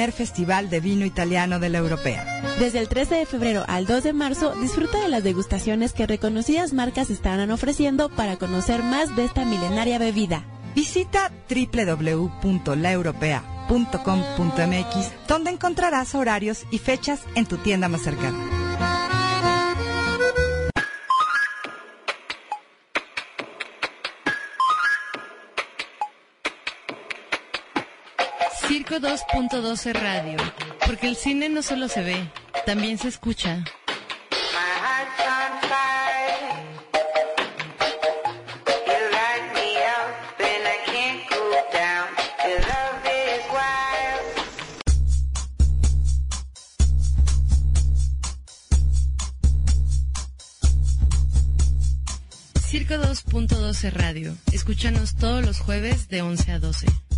Primer Festival de Vino Italiano de la Europea. Desde el 13 de febrero al 2 de marzo, disfruta de las degustaciones que reconocidas marcas estarán ofreciendo para conocer más de esta milenaria bebida. Visita www.laeuropea.com.mx donde encontrarás horarios y fechas en tu tienda más cercana. Circo 2.12 Radio, porque el cine no solo se ve, también se escucha. Circo 2.12 Radio, escúchanos todos los jueves de 11 a 12.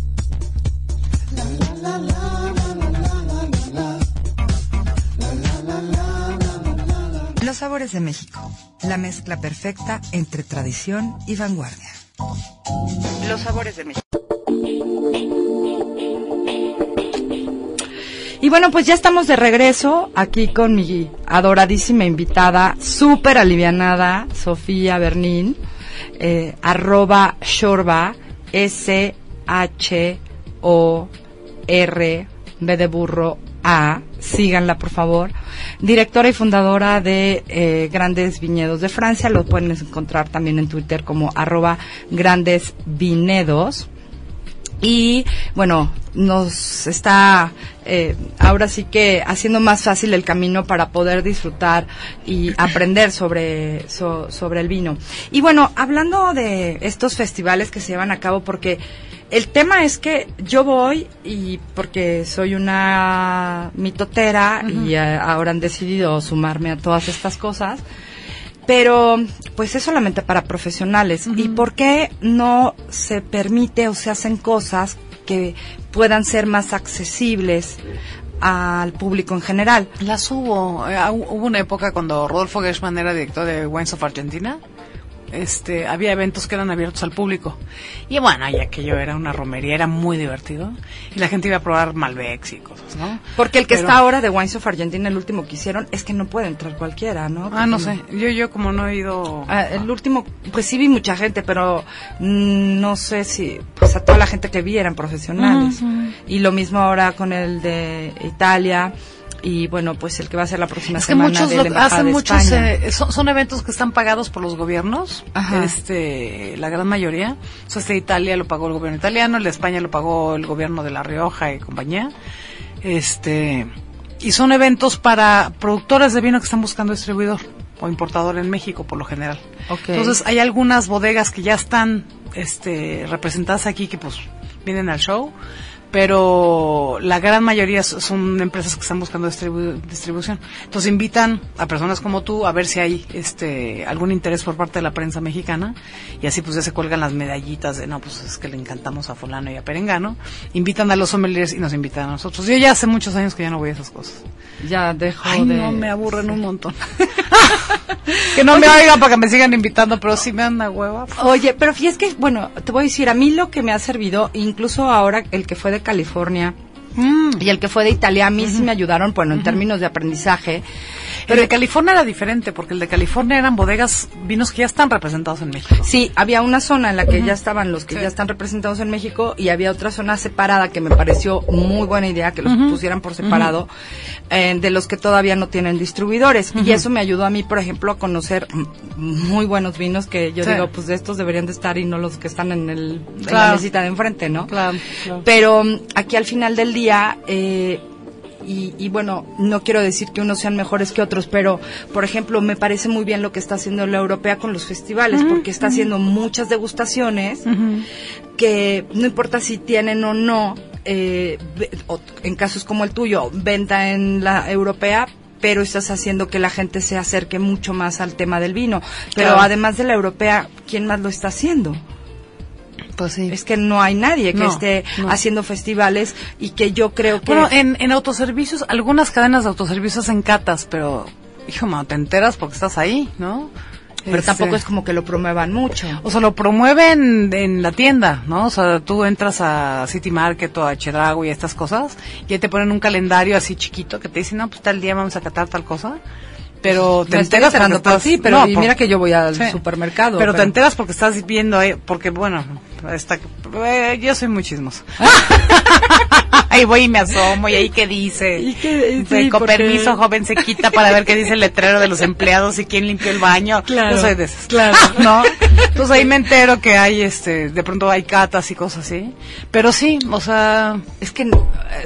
Los sabores de México, la mezcla perfecta entre tradición y vanguardia. Los sabores de México. Y bueno, pues ya estamos de regreso aquí con mi adoradísima invitada, súper alivianada, Sofía Bernín, eh, arroba Shorba, S-H-O-R, B de burro, A, síganla por favor, directora y fundadora de eh, Grandes Viñedos de Francia, lo pueden encontrar también en Twitter como arroba Grandes Vinedos. Y bueno, nos está eh, ahora sí que haciendo más fácil el camino para poder disfrutar y aprender sobre, so- sobre el vino. Y bueno, hablando de estos festivales que se llevan a cabo, porque el tema es que yo voy y porque soy una mitotera y ahora han decidido sumarme a todas estas cosas pero pues es solamente para profesionales. ¿Y por qué no se permite o se hacen cosas que puedan ser más accesibles al público en general? Las hubo. Eh, hu- hubo una época cuando Rodolfo Gershman era director de Wines of Argentina. Este, había eventos que eran abiertos al público. Y bueno, ya que yo era una romería, era muy divertido. Y la gente iba a probar Malbecs y cosas, ¿no? Porque el que Pero- está ahora de Wines of Argentina, el último que hicieron, es que no puede entrar cualquiera, ¿no? Ah, no sé. Yo, yo como no he ido... Ah, el último, pues sí vi mucha gente, pero mm, no sé si, pues a toda la gente que vi eran profesionales. Y lo mismo ahora con el de Italia y bueno, pues el que va a ser la próxima Es que semana muchos de la Embajada hacen de muchos, España. eh, son, son eventos que están pagados por los gobiernos, Ajá. este, la gran mayoría. O sea, este Italia lo pagó el gobierno italiano, el de España lo pagó el gobierno de La Rioja y compañía. Este, y son eventos para productores de vino que están buscando distribuidor o importador en México por lo general. Entonces hay algunas bodegas que ya están, este, representadas aquí que pues vienen al show. Pero la gran mayoría son empresas que están buscando distribu- distribución. Entonces invitan a personas como tú a ver si hay este algún interés por parte de la prensa mexicana y así pues ya se cuelgan las medallitas de no, pues es que le encantamos a fulano y a perengano. Invitan a los sommeliers y nos invitan a nosotros. Yo ya hace muchos años que ya no voy a esas cosas. Ya dejo Ay, de... no, me aburren un montón. que no me oigan para que me sigan invitando, pero sí me dan la hueva. Oye, pero fíjate que, bueno, te voy a decir, a mí lo que me ha servido, incluso ahora el que fue de California y el que fue de Italia, a mí sí me ayudaron, bueno, en términos de aprendizaje. Pero el de California era diferente, porque el de California eran bodegas, vinos que ya están representados en México. Sí, había una zona en la que ya estaban los que ya están representados en México y había otra zona separada que me pareció muy buena idea que los pusieran por separado eh, de los que todavía no tienen distribuidores y eso me ayudó a mí, por ejemplo, a conocer muy buenos vinos que yo Sí. digo, pues de estos deberían de estar y no los que están en, el, en la Claro. mesita de enfrente, ¿no? Claro, claro. Pero mm, aquí al final del día, eh, y, y bueno, no quiero decir que unos sean mejores que otros, pero por ejemplo, me parece muy bien lo que está haciendo la europea con los festivales, porque está haciendo muchas degustaciones que no importa si tienen o no, eh, o en casos como el tuyo, venta en la europea, pero estás haciendo que la gente se acerque mucho más al tema del vino. Pero Claro. además de la europea, ¿quién más lo está haciendo? Pues sí. Es que no hay nadie que No, esté no. haciendo festivales y que yo creo que... Bueno, en, en autoservicios, algunas cadenas de autoservicios hacen catas, pero, hijo, mano, te enteras porque estás ahí, ¿no? Pero Este, tampoco es como que lo promuevan mucho. O sea, lo promueven en la tienda, ¿no? O sea, tú entras a City Market o a Chedrago y estas cosas, y ahí te ponen un calendario así chiquito que te dicen, no, pues tal día vamos a catar tal cosa. Pero te Me enteras porque por estás- ti, pero no, y por- mira que yo voy al Sí. supermercado. Pero, te enteras porque estás viendo ahí, porque bueno, está, eh, yo soy muy chismoso. ahí voy y me asomo y ahí qué dice. ¿Y qué- Sí, sí, con porque- permiso, joven, se quita para ver qué dice el letrero de los empleados y quién limpió el baño. Claro, Yo soy de esas. claro. ¿No? Entonces ahí me entero que hay, este, de pronto hay catas y cosas así. Pero sí, o sea, Es que eh,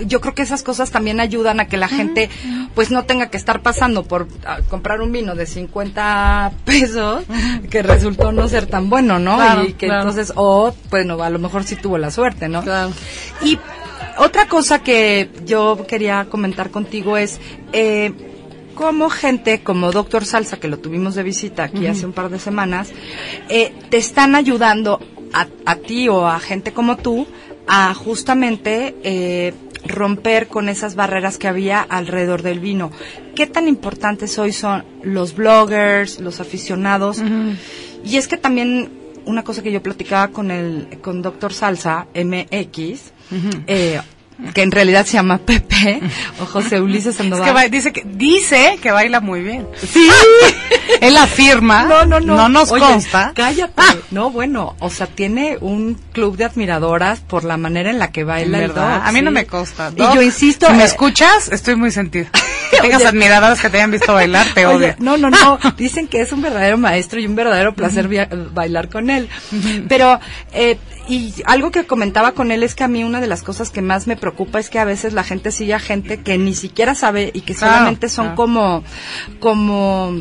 yo creo que esas cosas también ayudan a que la gente pues no tenga que estar pasando por ah, comprar un vino de 50 pesos que resultó no ser tan bueno, ¿no? Claro, y que claro. entonces, o bueno, a lo mejor sí tuvo la suerte, ¿no? Claro. Y otra cosa que yo quería comentar contigo es, eh, como gente como Doctor Salsa, que lo tuvimos de visita aquí hace un par de semanas, eh, te están ayudando a, a ti o a gente como tú a justamente eh, romper con esas barreras que había alrededor del vino. ¿Qué tan importantes hoy son los bloggers, los aficionados? Y es que también una cosa que yo platicaba con el con Doctor Salsa MX, eh, que en realidad se llama Pepe o José Ulises es Sandoval. que ba- dice que, dice que baila muy bien. Sí. Él afirma, No, no, no. no nos Oye, consta. Cállate. No, bueno, o sea, tiene un club de admiradoras por la manera en la que baila el A mí no me consta. Y yo insisto, Si me eh, escuchas, estoy muy sentida. Tengas admiradoras que te hayan visto bailar, te odio. no, no, no. Dicen que es un verdadero maestro y un verdadero placer bailar con él. Pero, eh, y algo que comentaba con él es que a mí una de las cosas que más me preocupa es que a veces la gente sigue a gente que ni siquiera sabe y que Claro, solamente son claro. como, como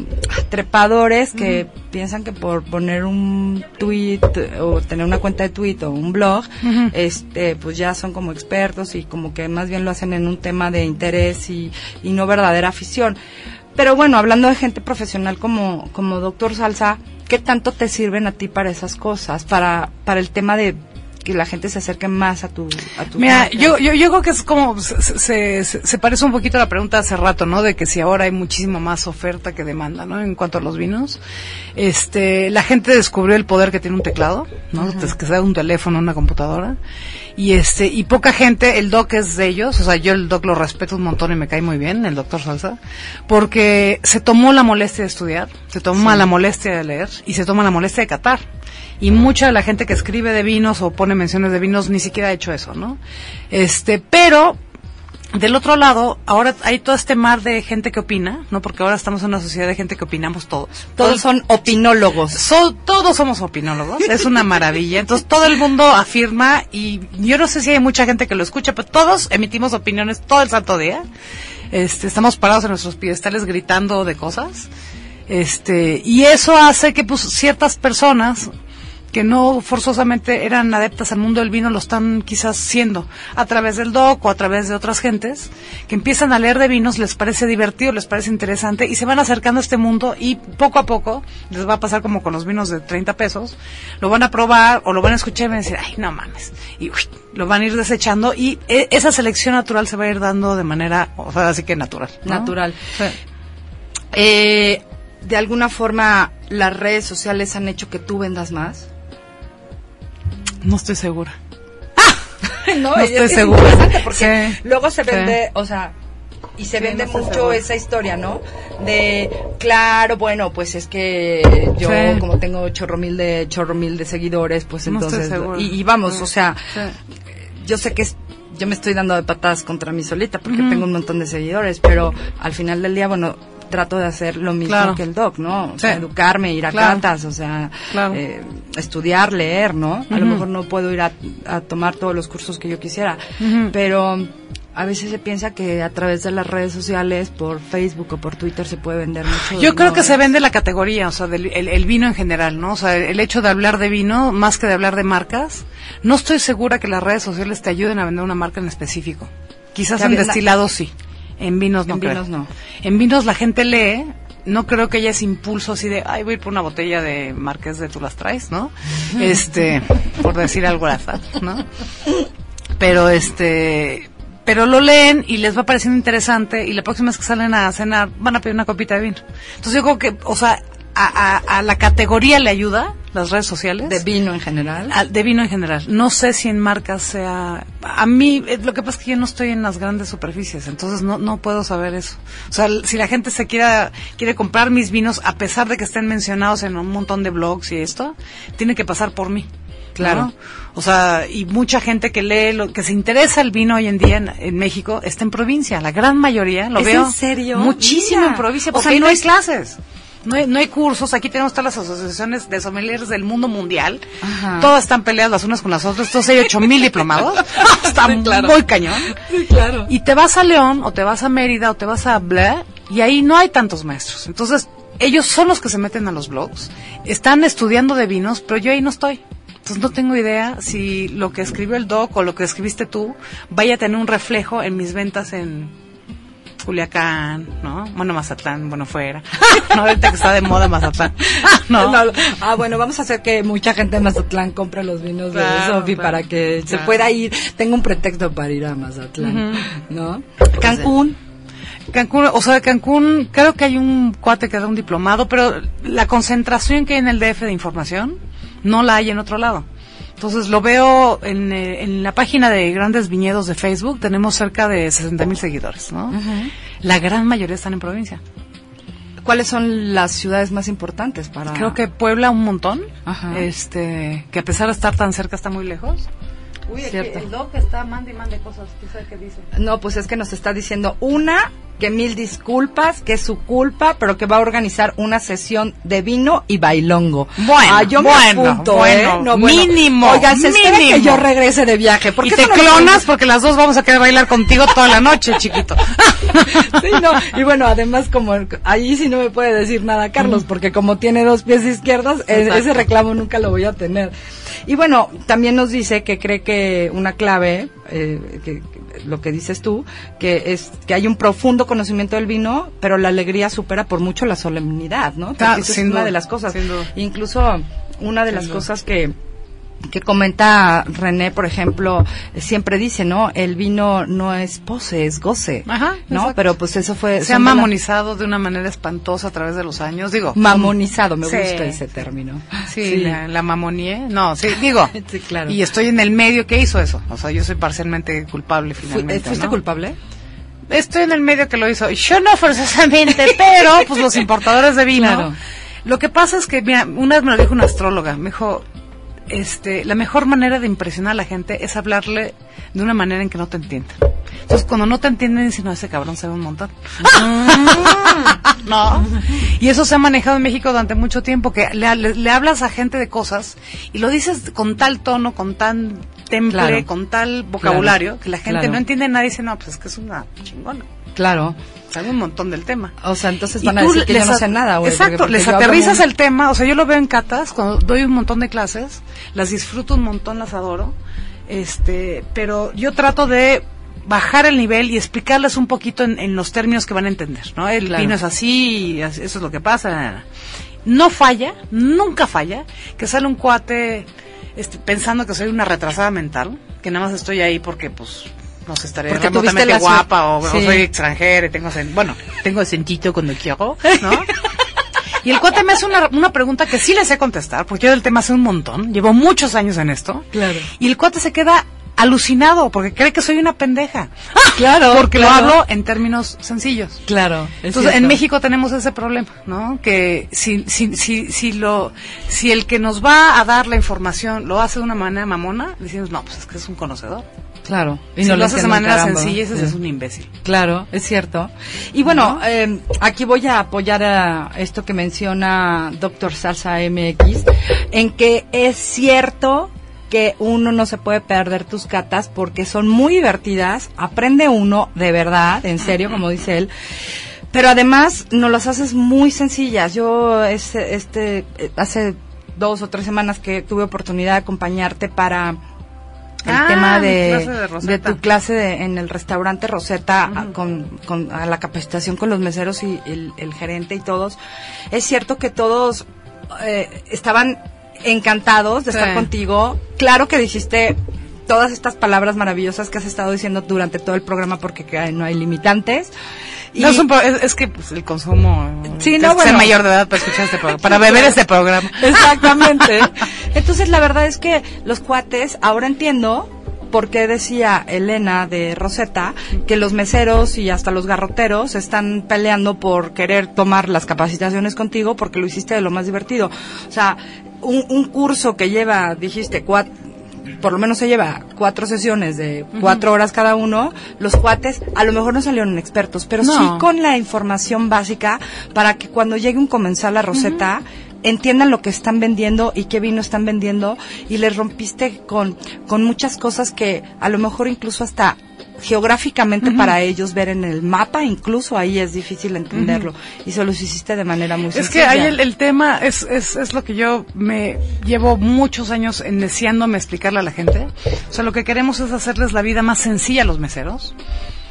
trepadores que piensan que por poner un tweet o tener una cuenta de tweet o un blog, este, pues ya son como expertos y como que más bien lo hacen en un tema de interés y, y no verdadera afición. Pero bueno, hablando de gente profesional como, como Doctor Salsa, ¿qué tanto te sirven a ti para esas cosas? Para, para el tema de que la gente se acerque más a tu, a tu Mira, yo, yo, yo creo que es como, se, se, parece un poquito a la pregunta de hace rato, ¿no? De que si ahora hay muchísimo más oferta que demanda, ¿no? En cuanto a los vinos. Este, la gente descubrió el poder que tiene un teclado, ¿no? Que sea un teléfono, una computadora. Y este, y poca gente, el doc es de ellos, o sea, yo el doc lo respeto un montón y me cae muy bien, el doctor Salsa, porque se tomó la molestia de estudiar, se toma la molestia de leer y se toma la molestia de catar. Y mucha de la gente que escribe de vinos o pone menciones de vinos ni siquiera ha hecho eso, ¿no? Este, pero del otro lado, ahora hay todo este mar de gente que opina, ¿no? Porque ahora estamos en una sociedad de gente que opinamos todos. Todos son opinólogos. So- todos somos opinólogos, es una maravilla. Entonces todo el mundo afirma y yo no sé si hay mucha gente que lo escucha, pero todos emitimos opiniones todo el santo día. Este, estamos parados en nuestros piedestales gritando de cosas. Este, y eso hace que pues ciertas personas que no forzosamente eran adeptas al mundo del vino lo están quizás siendo a través del doc o a través de otras gentes que empiezan a leer de vinos, les parece divertido, les parece interesante y se van acercando a este mundo y poco a poco les va a pasar como con los vinos de 30 pesos, lo van a probar o lo van a escuchar y van a decir, ay, no mames, y uy, lo van a ir desechando y e- esa selección natural se va a ir dando de manera, o sea, así que natural. ¿no? Natural. Sí. Eh, de alguna forma, las redes sociales han hecho que tú vendas más. No estoy segura. no, No es- estoy es segura. interesante porque Sí. luego se Sí. vende, o sea, y se Sí, vende no mucho segura. esa historia, ¿no? De, claro, bueno, pues es que yo Sí. como tengo chorro mil de chorro mil de seguidores, pues No entonces y, y vamos, Sí. o sea, yo sé que es yo me estoy dando de patadas contra mí solita porque tengo un montón de seguidores, pero al final del día, bueno, trato de hacer lo mismo Claro. que el doc, ¿no? O sea, educarme, ir a Claro. catas, o sea, Claro. eh, estudiar, leer, ¿no? A lo mejor no puedo ir a, a tomar todos los cursos que yo quisiera, pero a veces se piensa que a través de las redes sociales, por Facebook o por Twitter, se puede vender mucho. Yo creo ¿no? que se vende la categoría, o sea, del, el, el vino en general, ¿no? O sea, el hecho de hablar de vino, más que de hablar de marcas, no estoy segura que las redes sociales te ayuden a vender una marca en específico. Quizás en destilados sí, en vinos no En creo. vinos no. En vinos la gente lee, no creo que haya ese impulso así de, ay, voy a ir por una botella de Marqués de Tú las traes, ¿no? Este, por decir algo al azar, ¿no? Pero este, pero lo leen y les va pareciendo interesante y la próxima vez que salen a cenar van a pedir una copita de vino. Entonces yo creo que, o sea, a, a- a la categoría le ayuda las redes sociales. De vino en general. Ah, de vino en general. No sé si en marcas sea... A mí, eh, lo que pasa es que yo no estoy en las grandes superficies, entonces no, no puedo saber eso. O sea, si la gente se quiera, quiere comprar mis vinos, a pesar de que estén mencionados en un montón de blogs y esto, tiene que pasar por mí. Claro. ¿no? O sea, y mucha gente que lee, lo, que se interesa el vino hoy en día en, en México, está en provincia. La gran mayoría, lo ¿Es veo. en serio? Muchísimo Mira. en provincia, O porque sea, ahí no hay es- clases. No hay, no hay cursos, aquí tenemos todas las asociaciones de sommeliers del mundo mundial. Ajá. Todas están peleadas las unas con las otras. Entonces hay ocho mil diplomados. Está Sí, claro. muy cañón. Sí, claro. Y te vas a León, o te vas a Mérida, o te vas a Bla, y ahí no hay tantos maestros. Entonces, ellos son los que se meten a los blogs. Están estudiando de vinos, pero yo ahí no estoy. Entonces no tengo idea si lo que escribió el doc o lo que escribiste tú vaya a tener un reflejo en mis ventas en Culiacán, ¿no? Bueno, Mazatlán, bueno, fuera. no, ahorita que está de moda Mazatlán. no. No, Ah, bueno, vamos a hacer que mucha gente de Mazatlán compre los vinos Claro, de Sofi claro, para que se pueda ir. Tengo un pretexto para ir a Mazatlán. ¿no? Cancún. Cancún, o sea, Cancún, creo que hay un cuate que da un diplomado, pero la concentración que hay en el DF de información no la hay en otro lado. Entonces lo veo en, eh, en la página de Grandes Viñedos de Facebook, tenemos cerca de 60 mil seguidores, ¿no? La gran mayoría están en provincia. ¿Cuáles son las ciudades más importantes para...? Creo que Puebla un montón, Ajá. este, que a pesar de estar tan cerca está muy lejos. Uy, aquí Cierto. el doc está mande y mande cosas, ¿tú sabes qué dice? No, pues es que nos está diciendo una, que mil disculpas, que es su culpa, pero que va a organizar una sesión de vino y bailongo. Bueno, ah, yo me bueno, apunto, bueno, ¿eh? No, mínimo, Oigan, se que yo regrese de viaje. ¿Por Y qué te no lo clonas porque las dos vamos a querer bailar contigo toda la noche, chiquito. Sí, no. Y bueno, además, como ahí sí no me puede decir nada Carlos, porque como tiene dos pies izquierdos, e- Exacto. ese reclamo nunca lo voy a tener. Y bueno, también nos dice que cree que una clave, eh, que, lo que dices tú, que es que hay un profundo conocimiento del vino, pero la alegría supera por mucho la solemnidad, ¿no? Ah, eso es una duda, de las cosas. Incluso una de las duda. cosas que que comenta René, por ejemplo, siempre dice, ¿no? El vino no es pose, es goce, Ajá, ¿no? exacto. Pero pues eso fue... Se ha la- mamonizado de una manera espantosa a través de los años, digo. Mamonizado, me Sí. gusta ese término. Sí, La, la mamonié. No, sí, digo. Sí, claro. Y estoy en el medio que hizo eso. O sea, yo soy parcialmente culpable finalmente. eh, ¿Fuiste ¿no? culpable? Estoy en el medio que lo hizo. Yo no forzosamente, pero pues los importadores de vino. Claro. Lo que pasa es que, mira, una vez me lo dijo una astróloga, me dijo, este, la mejor manera de impresionar a la gente es hablarle de una manera en que no te entiendan. Entonces, cuando no te entienden, dicen, no, ese cabrón sabe un montón. no. Y eso se ha manejado en México durante mucho tiempo, que le, le- le hablas a gente de cosas y lo dices con tal tono, con tan temple, Claro. con tal vocabulario, Claro. que la gente Claro. no entiende nada y dice, no, pues es que es una chingona. Claro. Sabe un montón del tema. O sea, entonces Y van a decir que yo no sé nada, güey. Exacto, porque- porque les aterrizas el tema, o sea, yo lo veo en catas, cuando doy un montón de clases, las disfruto un montón, las adoro, este, pero yo trato de bajar el nivel y explicarles un poquito en, en los términos que van a entender, ¿no? El Claro. vino es así, y así- eso es lo que pasa. No falla, nunca falla, que sale un cuate este, pensando que soy una retrasada mental, que nada más estoy ahí porque, pues, no sé, estaré Porque tuviste remotamente la guapa o, o Sí. soy extranjera y tengo, bueno, tengo acentito cuando quiero, ¿no? Y el cuate me hace una, una pregunta que sí le sé contestar, porque yo del tema sé un montón, llevo muchos años en esto. Claro. Y el cuate se queda alucinado porque cree que soy una pendeja. Claro, Porque lo hablo en términos sencillos. Claro. es Entonces, en. México tenemos ese problema, ¿no? Que si, si, si, si, lo, si el que nos va a dar la información lo hace de una manera mamona, decimos, no, pues es que es un conocedor. Claro. Y si lo haces de manera caramba. sencilla, ese Sí. es un imbécil. Claro, es cierto. Y bueno, eh, aquí voy a apoyar a esto que menciona Doctor Salsa MX, en que es cierto que uno no se puede perder tus catas porque son muy divertidas, aprende uno de verdad, en serio, como dice él. Pero además nos las haces muy sencillas. Yo este, este eh, hace dos o tres semanas que tuve oportunidad de acompañarte para el Ah, tema de, tu clase de- en el restaurante Rosetta a- Ujú. con, con a la capacitación con los meseros y el, el gerente y todos. Es cierto que todos eh, estaban encantados de Sí. estar contigo. Claro que dijiste todas estas palabras maravillosas que has estado diciendo durante todo el programa porque que no hay limitantes. Y- No, es, un pro- es- es que pues, el consumo. Sí, no, ser bueno. mayor de edad para escuchar este programa, para beber este programa. Exactamente. Entonces, la verdad es que los cuates, ahora entiendo por qué decía Elena de Rosetta que los meseros y hasta los garroteros están peleando por querer tomar las capacitaciones contigo porque lo hiciste de lo más divertido. O sea, un, un curso que lleva, dijiste, cuatro por lo menos se lleva cuatro sesiones de cuatro horas cada uno, los cuates a lo mejor no salieron expertos, pero No. sí con la información básica para que cuando llegue un comensal a Rosetta entiendan lo que están vendiendo y qué vino están vendiendo y les rompiste con, con muchas cosas que a lo mejor incluso hasta geográficamente para ellos ver en el mapa, incluso ahí es difícil entenderlo y se los hiciste de manera muy Es sencilla. que ahí el, el tema es, es, es lo que yo me llevo muchos años eneciándome a explicarle a la gente. O sea, lo que queremos es hacerles la vida más sencilla a los meseros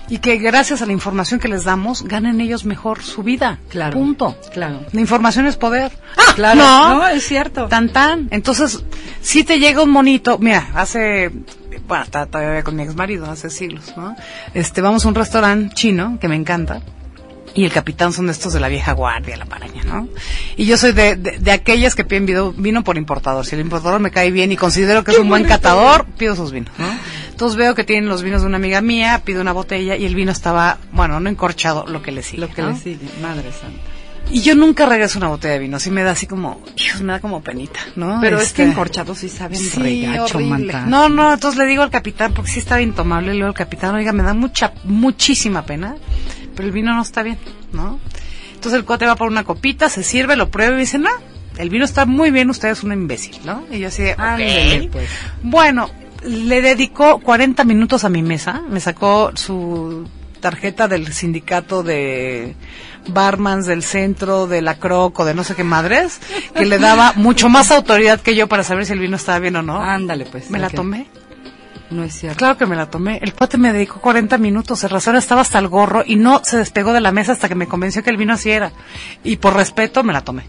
y que gracias a la información que les damos ganen ellos mejor su vida. Claro. Punto. Claro. La información es poder. ¡Ah! Claro, no, no, es cierto. Tan tan. Entonces, si te llega un monito, mira, hace bueno, está todavía con mi ex marido hace siglos, ¿no? Este, vamos a un restaurante chino que me encanta. Y el capitán son de estos de la vieja guardia, la paraña, ¿no? Y yo soy de, de, de aquellas que piden vino, vino por importador. Si el importador me cae bien y considero que es un buen catador, pido sus vinos, ¿no? Entonces veo que tienen los vinos de una amiga mía, pido una botella y el vino estaba, bueno, no encorchado, lo que le sigue. Lo que ¿no? le sigue, madre santa. Y yo nunca regreso una botella de vino, así me da así como, hijos, me da como penita, ¿no? Pero es que Este, encorchados sí saben Sí, regacho, manta. No, no, entonces le digo al capitán, porque sí estaba intomable, le digo al capitán, oiga, me da mucha, muchísima pena, pero el vino no está bien, ¿no? Entonces el cuate va por una copita, se sirve, lo prueba y dice, no, el vino está muy bien, usted es un imbécil, ¿no? Y yo así de, Ándele, "Ok". pues. Bueno, le dedicó 40 minutos a mi mesa, me sacó su tarjeta del sindicato de barmans del centro, de la Croc o de no sé qué madres, que le daba mucho más autoridad que yo para saber si el vino estaba bien o no. Ándale, pues. me la tomé. No es cierto. Claro que me la tomé. El cuate me dedicó 40 minutos. El razón estaba hasta el gorro y no se despegó de la mesa hasta que me convenció que el vino así era. Y por respeto me la tomé.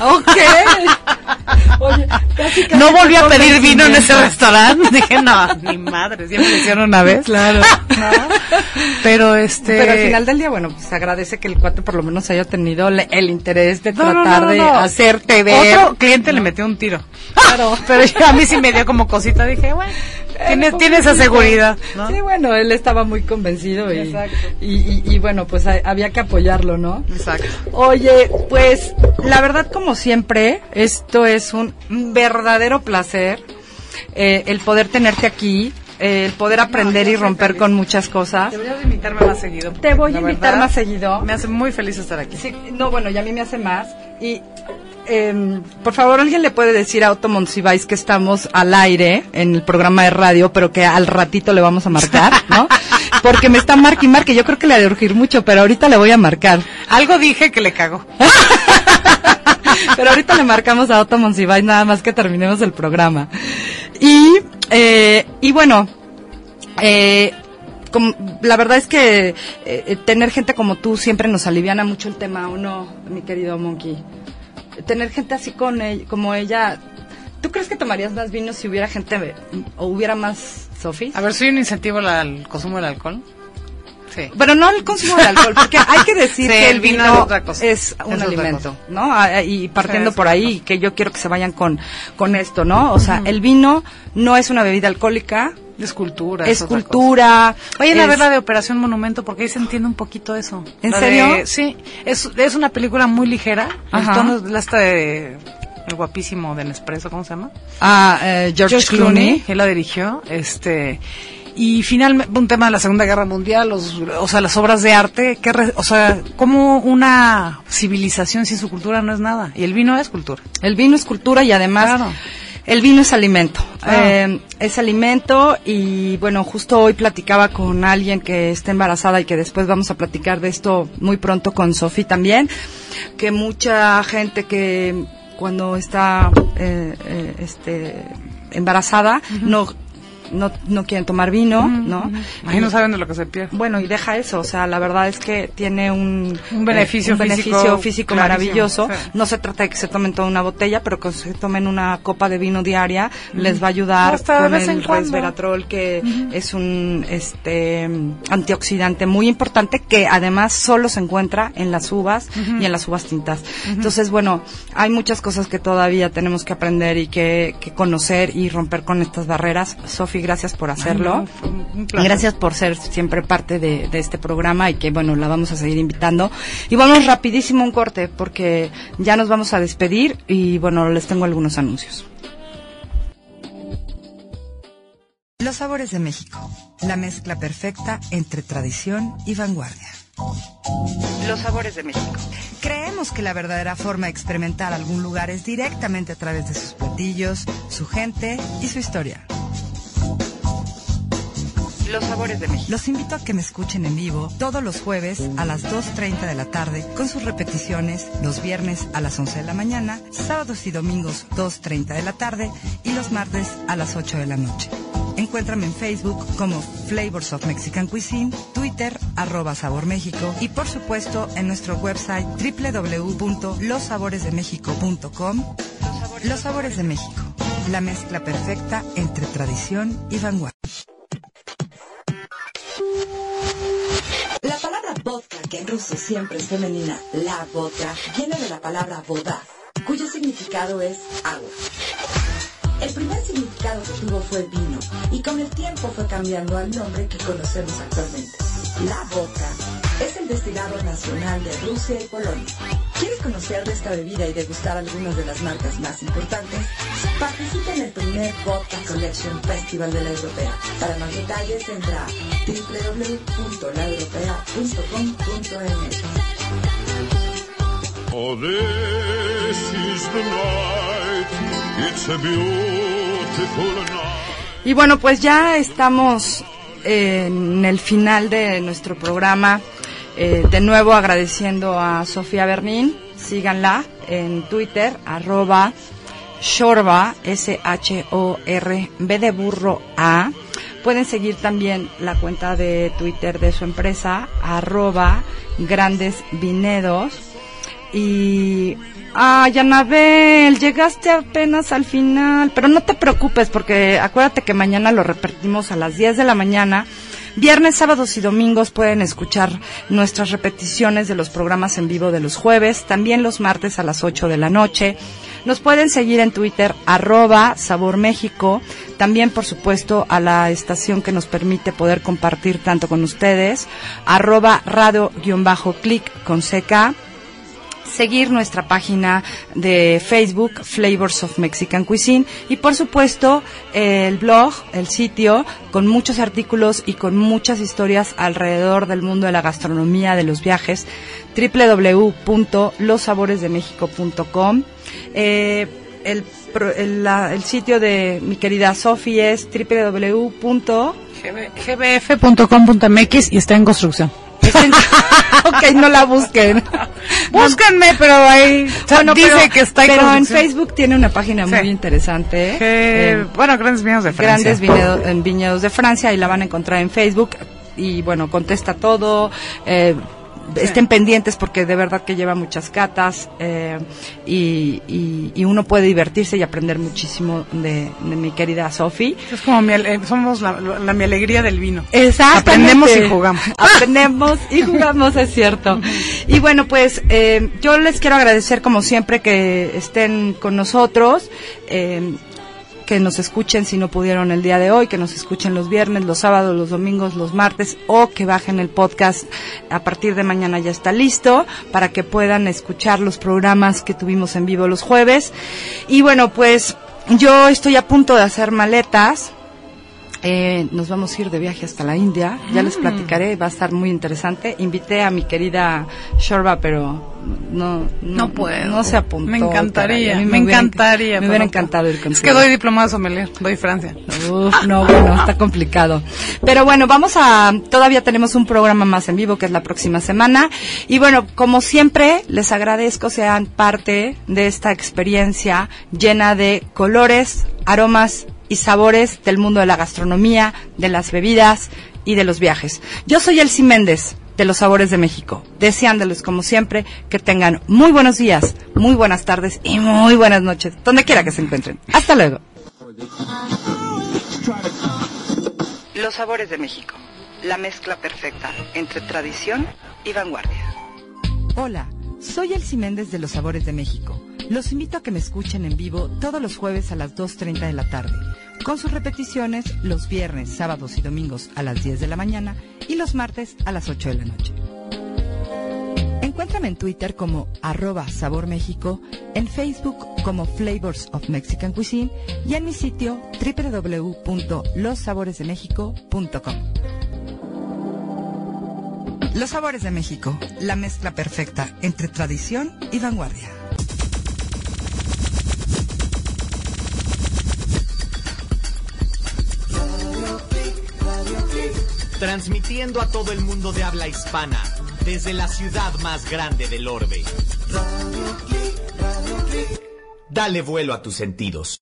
Ok. Oye, casi, casi No volví a pedir vino en ese restaurante. Dije, no, ni madre. Ya me lo hicieron una vez. Claro. Pero este. Pero al final del día, bueno, pues agradece que el cuate por lo menos haya tenido el interés de No, tratar no, de hacerte ver. Otro cliente le metió un tiro. Claro. Pero yo- a mí sí me dio como cosita. Dije, bueno, tiene, tiene esa seguridad. ¿no? Sí, bueno, él estaba muy convencido y, y, y- y, bueno, pues ha- había que apoyarlo, ¿no? Exacto. Oye, pues la verdad como siempre, esto es un verdadero placer eh, el poder tenerte aquí, eh, el poder aprender y romper feliz. con muchas cosas. Deberías de invitarme más seguido. Te voy a invitar verdad, más seguido. Me hace muy feliz estar aquí. Sí, no, bueno, y a mí me hace más. Y, em, por favor, alguien le puede decir a Otto Monsiváis que estamos al aire en el programa de radio, pero que al ratito le vamos a marcar, ¿no? Porque me está marque y marque. Yo creo que le ha de urgir mucho, pero ahorita le voy a marcar. Algo dije que le cago. Pero ahorita le marcamos a Otto Monsiváis nada más que terminemos el programa. Y, eh, y bueno, eh, como- la verdad es que eh, tener gente como tú siempre nos aliviana mucho el tema, ¿o no, mi querido Monkey? Tener gente así con ella, como ella. ¿Tú crees que tomarías más vino si hubiera gente o hubiera más Sofi? A ver, ¿soy un incentivo al, consumo del alcohol? Sí. Pero no el consumo de alcohol, porque hay que decir Sí, que el vino es otra cosa. es un Es alimento. ¿no? Ah, Y partiendo Sí, por ahí, que yo quiero que se vayan con, con esto, ¿no? O sea, el vino no es una bebida alcohólica, Es cultura. es otra cultura. cosa. Vayan a ver la de Operación Monumento porque ahí se entiende un poquito eso. ¿En La serio? de- sí, es, es una película muy ligera. Ajá. El tono es la esta de el guapísimo de Nespresso, ¿cómo se llama? Ah, eh, George, Clooney. Él la dirigió. Este y finalmente un tema de la Segunda Guerra Mundial, los, o sea, las obras de arte, que re- o sea, como una civilización sin su cultura no es nada y el vino es cultura. El vino es cultura y además Claro. El vino es alimento. Claro. Eh, es alimento y bueno, justo hoy platicaba con alguien que está embarazada y que después vamos a platicar de esto muy pronto con Sofi también, que mucha gente que cuando está eh, eh, este embarazada no no, no quieren tomar vino, ¿no? Ahí no saben de lo que se pierde. Bueno, y deja eso, o sea, la verdad es que tiene un, Un beneficio eh, un físico beneficio físico maravilloso. sí. No se trata de que se tomen toda una botella, pero que se tomen una copa de vino diaria les va a ayudar Hasta con el resveratrol, que es un este antioxidante muy importante que además solo se encuentra en las uvas y en las uvas tintas. Entonces, bueno, hay muchas cosas que todavía tenemos que aprender y que, que conocer y romper con estas barreras. Gracias por hacerlo. no, un-. Gracias por ser siempre parte de, de este programa y que, bueno, la vamos a seguir invitando. Y vamos rapidísimo un corte porque ya nos vamos a despedir y, bueno, les tengo algunos anuncios. Los sabores de México, la mezcla perfecta entre tradición y vanguardia. Los sabores de México. Creemos que la verdadera forma de experimentar algún lugar es directamente a través de sus platillos, su gente y su historia. Los sabores de México. Los invito a que me escuchen en vivo todos los jueves a las 2.30 de la tarde con sus repeticiones los viernes a las 11 de la mañana, sábados y domingos 2.30 de la tarde y los martes a las 8 de la noche. Encuéntrame en Facebook como Flavors of Mexican Cuisine, Twitter arroba Sabor México y por supuesto en nuestro website www.lossaboresdemexico.com. Los Sabores de México, la mezcla perfecta entre tradición y vanguardia. La palabra vodka, que en ruso siempre es femenina, la vodka, viene de la palabra voda, cuyo significado es agua. El primer significado que tuvo fue vino, y con el tiempo fue cambiando al nombre que conocemos actualmente. La vodka es el destilado nacional de Rusia y Polonia. ¿Quieres conocer de esta bebida y degustar algunas de las marcas más importantes? Participa en el primer Vodka Collection Festival de la Europea. Para más detalles entra a www.laeuropea.com.mx. Oh, this is the night. It's a beautiful night. Y bueno, pues ya estamos en el final de nuestro programa. Eh, de nuevo agradeciendo a Sofía Bernín. Síganla en Twitter, arroba Shorba, S-H-O-R-B de burro A. Pueden seguir también la cuenta de Twitter de su empresa, arroba Grandes Vinedos. Y, ay, Anabel, llegaste apenas al final, pero no te preocupes porque acuérdate que mañana lo repetimos a las 10 de la mañana. Viernes, sábados y domingos pueden escuchar nuestras repeticiones de los programas en vivo de los jueves, también los martes a las 8 de la noche. Nos pueden seguir en Twitter, arroba Sabor México, también por supuesto a la estación que nos permite poder compartir tanto con ustedes, arroba radio-click con CK, seguir nuestra página de Facebook, Flavors of Mexican Cuisine, y por supuesto el blog, el sitio, con muchos artículos y con muchas historias alrededor del mundo de la gastronomía, de los viajes, www.lossaboresdemexico.com. Eh, el, el, el sitio de mi querida Sofi es www. gbf.com.mx y está en construcción. ok, no la busquen. Búsquenme, pero ahí Bueno, dice pero- que está Pero en. Facebook tiene una página Sí. muy interesante. Que, eh, bueno, grandes vinos de Francia. Grandes viñedos, en viñedos de Francia y la van a encontrar en Facebook. Y bueno, contesta todo. eh, Estén pendientes porque de verdad que lleva muchas catas eh, y, y- y uno puede divertirse y aprender muchísimo de, de mi querida Sofi. Es como mi, ale- somos la, la- mi alegría del vino. Exactamente. Aprendemos y jugamos. Aprendemos y jugamos, es cierto. Y bueno, pues eh, yo les quiero agradecer como siempre que estén con nosotros. eh, que nos escuchen si no pudieron el día de hoy, que nos escuchen los viernes, los sábados, los domingos, los martes o que bajen el podcast. A partir de mañana ya está listo para que puedan escuchar los programas que tuvimos en vivo los jueves. Y bueno, pues yo estoy a punto de hacer maletas. Eh, nos vamos a ir de viaje hasta la India. Ya les platicaré, va a estar muy interesante. Invité a mi querida Shorba, pero no, No puedo. No se apuntó. Me encantaría, me hubiera encantaría. Me hubiera no encantado ir contigo. Es que doy diplomado sommelier, doy Francia. Uf, no, bueno, está complicado. Pero bueno, vamos a, todavía tenemos un programa más en vivo que es la próxima semana. Y bueno, como siempre, les agradezco sean parte de esta experiencia llena de colores, aromas y sabores del mundo de la gastronomía, de las bebidas y de los viajes. Yo soy Elsie Méndez de los Sabores de México, deseándoles como siempre que tengan muy buenos días, muy buenas tardes y muy buenas noches, donde quiera que se encuentren. Hasta luego. Los sabores de México. La mezcla perfecta entre tradición y vanguardia. Hola, soy Elsie Méndez de Los Sabores de México. Los invito a que me escuchen en vivo todos los jueves a las 2.30 de la tarde, con sus repeticiones los viernes, sábados y domingos a las 10 de la mañana y los martes a las 8 de la noche. Encuéntrame en Twitter como arroba Sabor México, en Facebook como Flavors of Mexican Cuisine y en mi sitio www.lossaboresdemexico.com. Los Sabores de México, la mezcla perfecta entre tradición y vanguardia. Transmitiendo a todo el mundo de habla hispana, desde la ciudad más grande del orbe. Dale vuelo a tus sentidos.